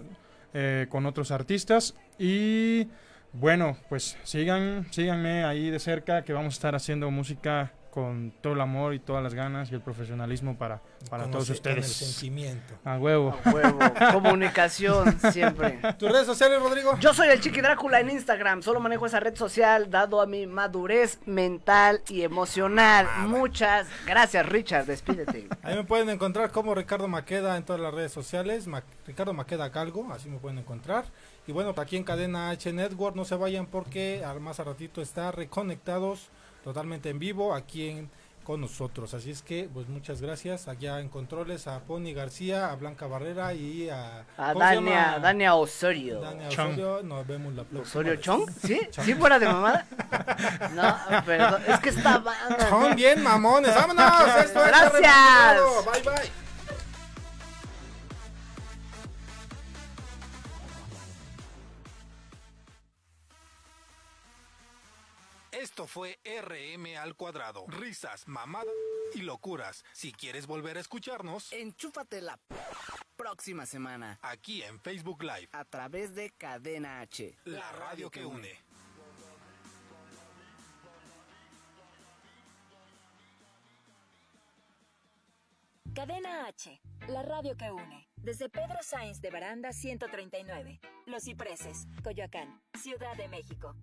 eh, con otros artistas. Y bueno, pues sigan, síganme ahí de cerca que vamos a estar haciendo música con todo el amor y todas las ganas y el profesionalismo para, para todos con el ustedes. sentimiento. A huevo. A huevo, comunicación siempre. ¿Tus redes sociales, Rodrigo? Yo soy el Chiqui Drácula en Instagram, solo manejo esa red social dado a mi madurez mental y emocional. Muchas gracias, Richard, despídete. Ahí me pueden encontrar como Ricardo Maqueda en todas las redes sociales. Ma- Ricardo Maqueda Calgo, así me pueden encontrar. Y bueno, aquí en Cadena H Network, no se vayan porque al más a ratito está reconectados totalmente en vivo aquí en, con nosotros. Así es que, pues muchas gracias allá en controles a Pony García, a Blanca Barrera y a... A ¿cómo se Dania? Dania Osorio. Dania Chong. Osorio. Nos vemos la próxima. ¿Osorio. Chong? ¿Sí? Chong. ¿Sí fuera de mamada? No, perdón, es que está. Chong, bien mamones. Vámonos. Esto es Gracias. Bye bye. Esto fue RM al cuadrado. Risas, mamadas y locuras. Si quieres volver a escucharnos, Enchúfate la próxima semana aquí en Facebook Live, a través de Cadena H. la radio que une. Cadena H, la radio que une. Desde Pedro Sainz de Baranda 139, Los Cipreses, Coyoacán, Ciudad de México.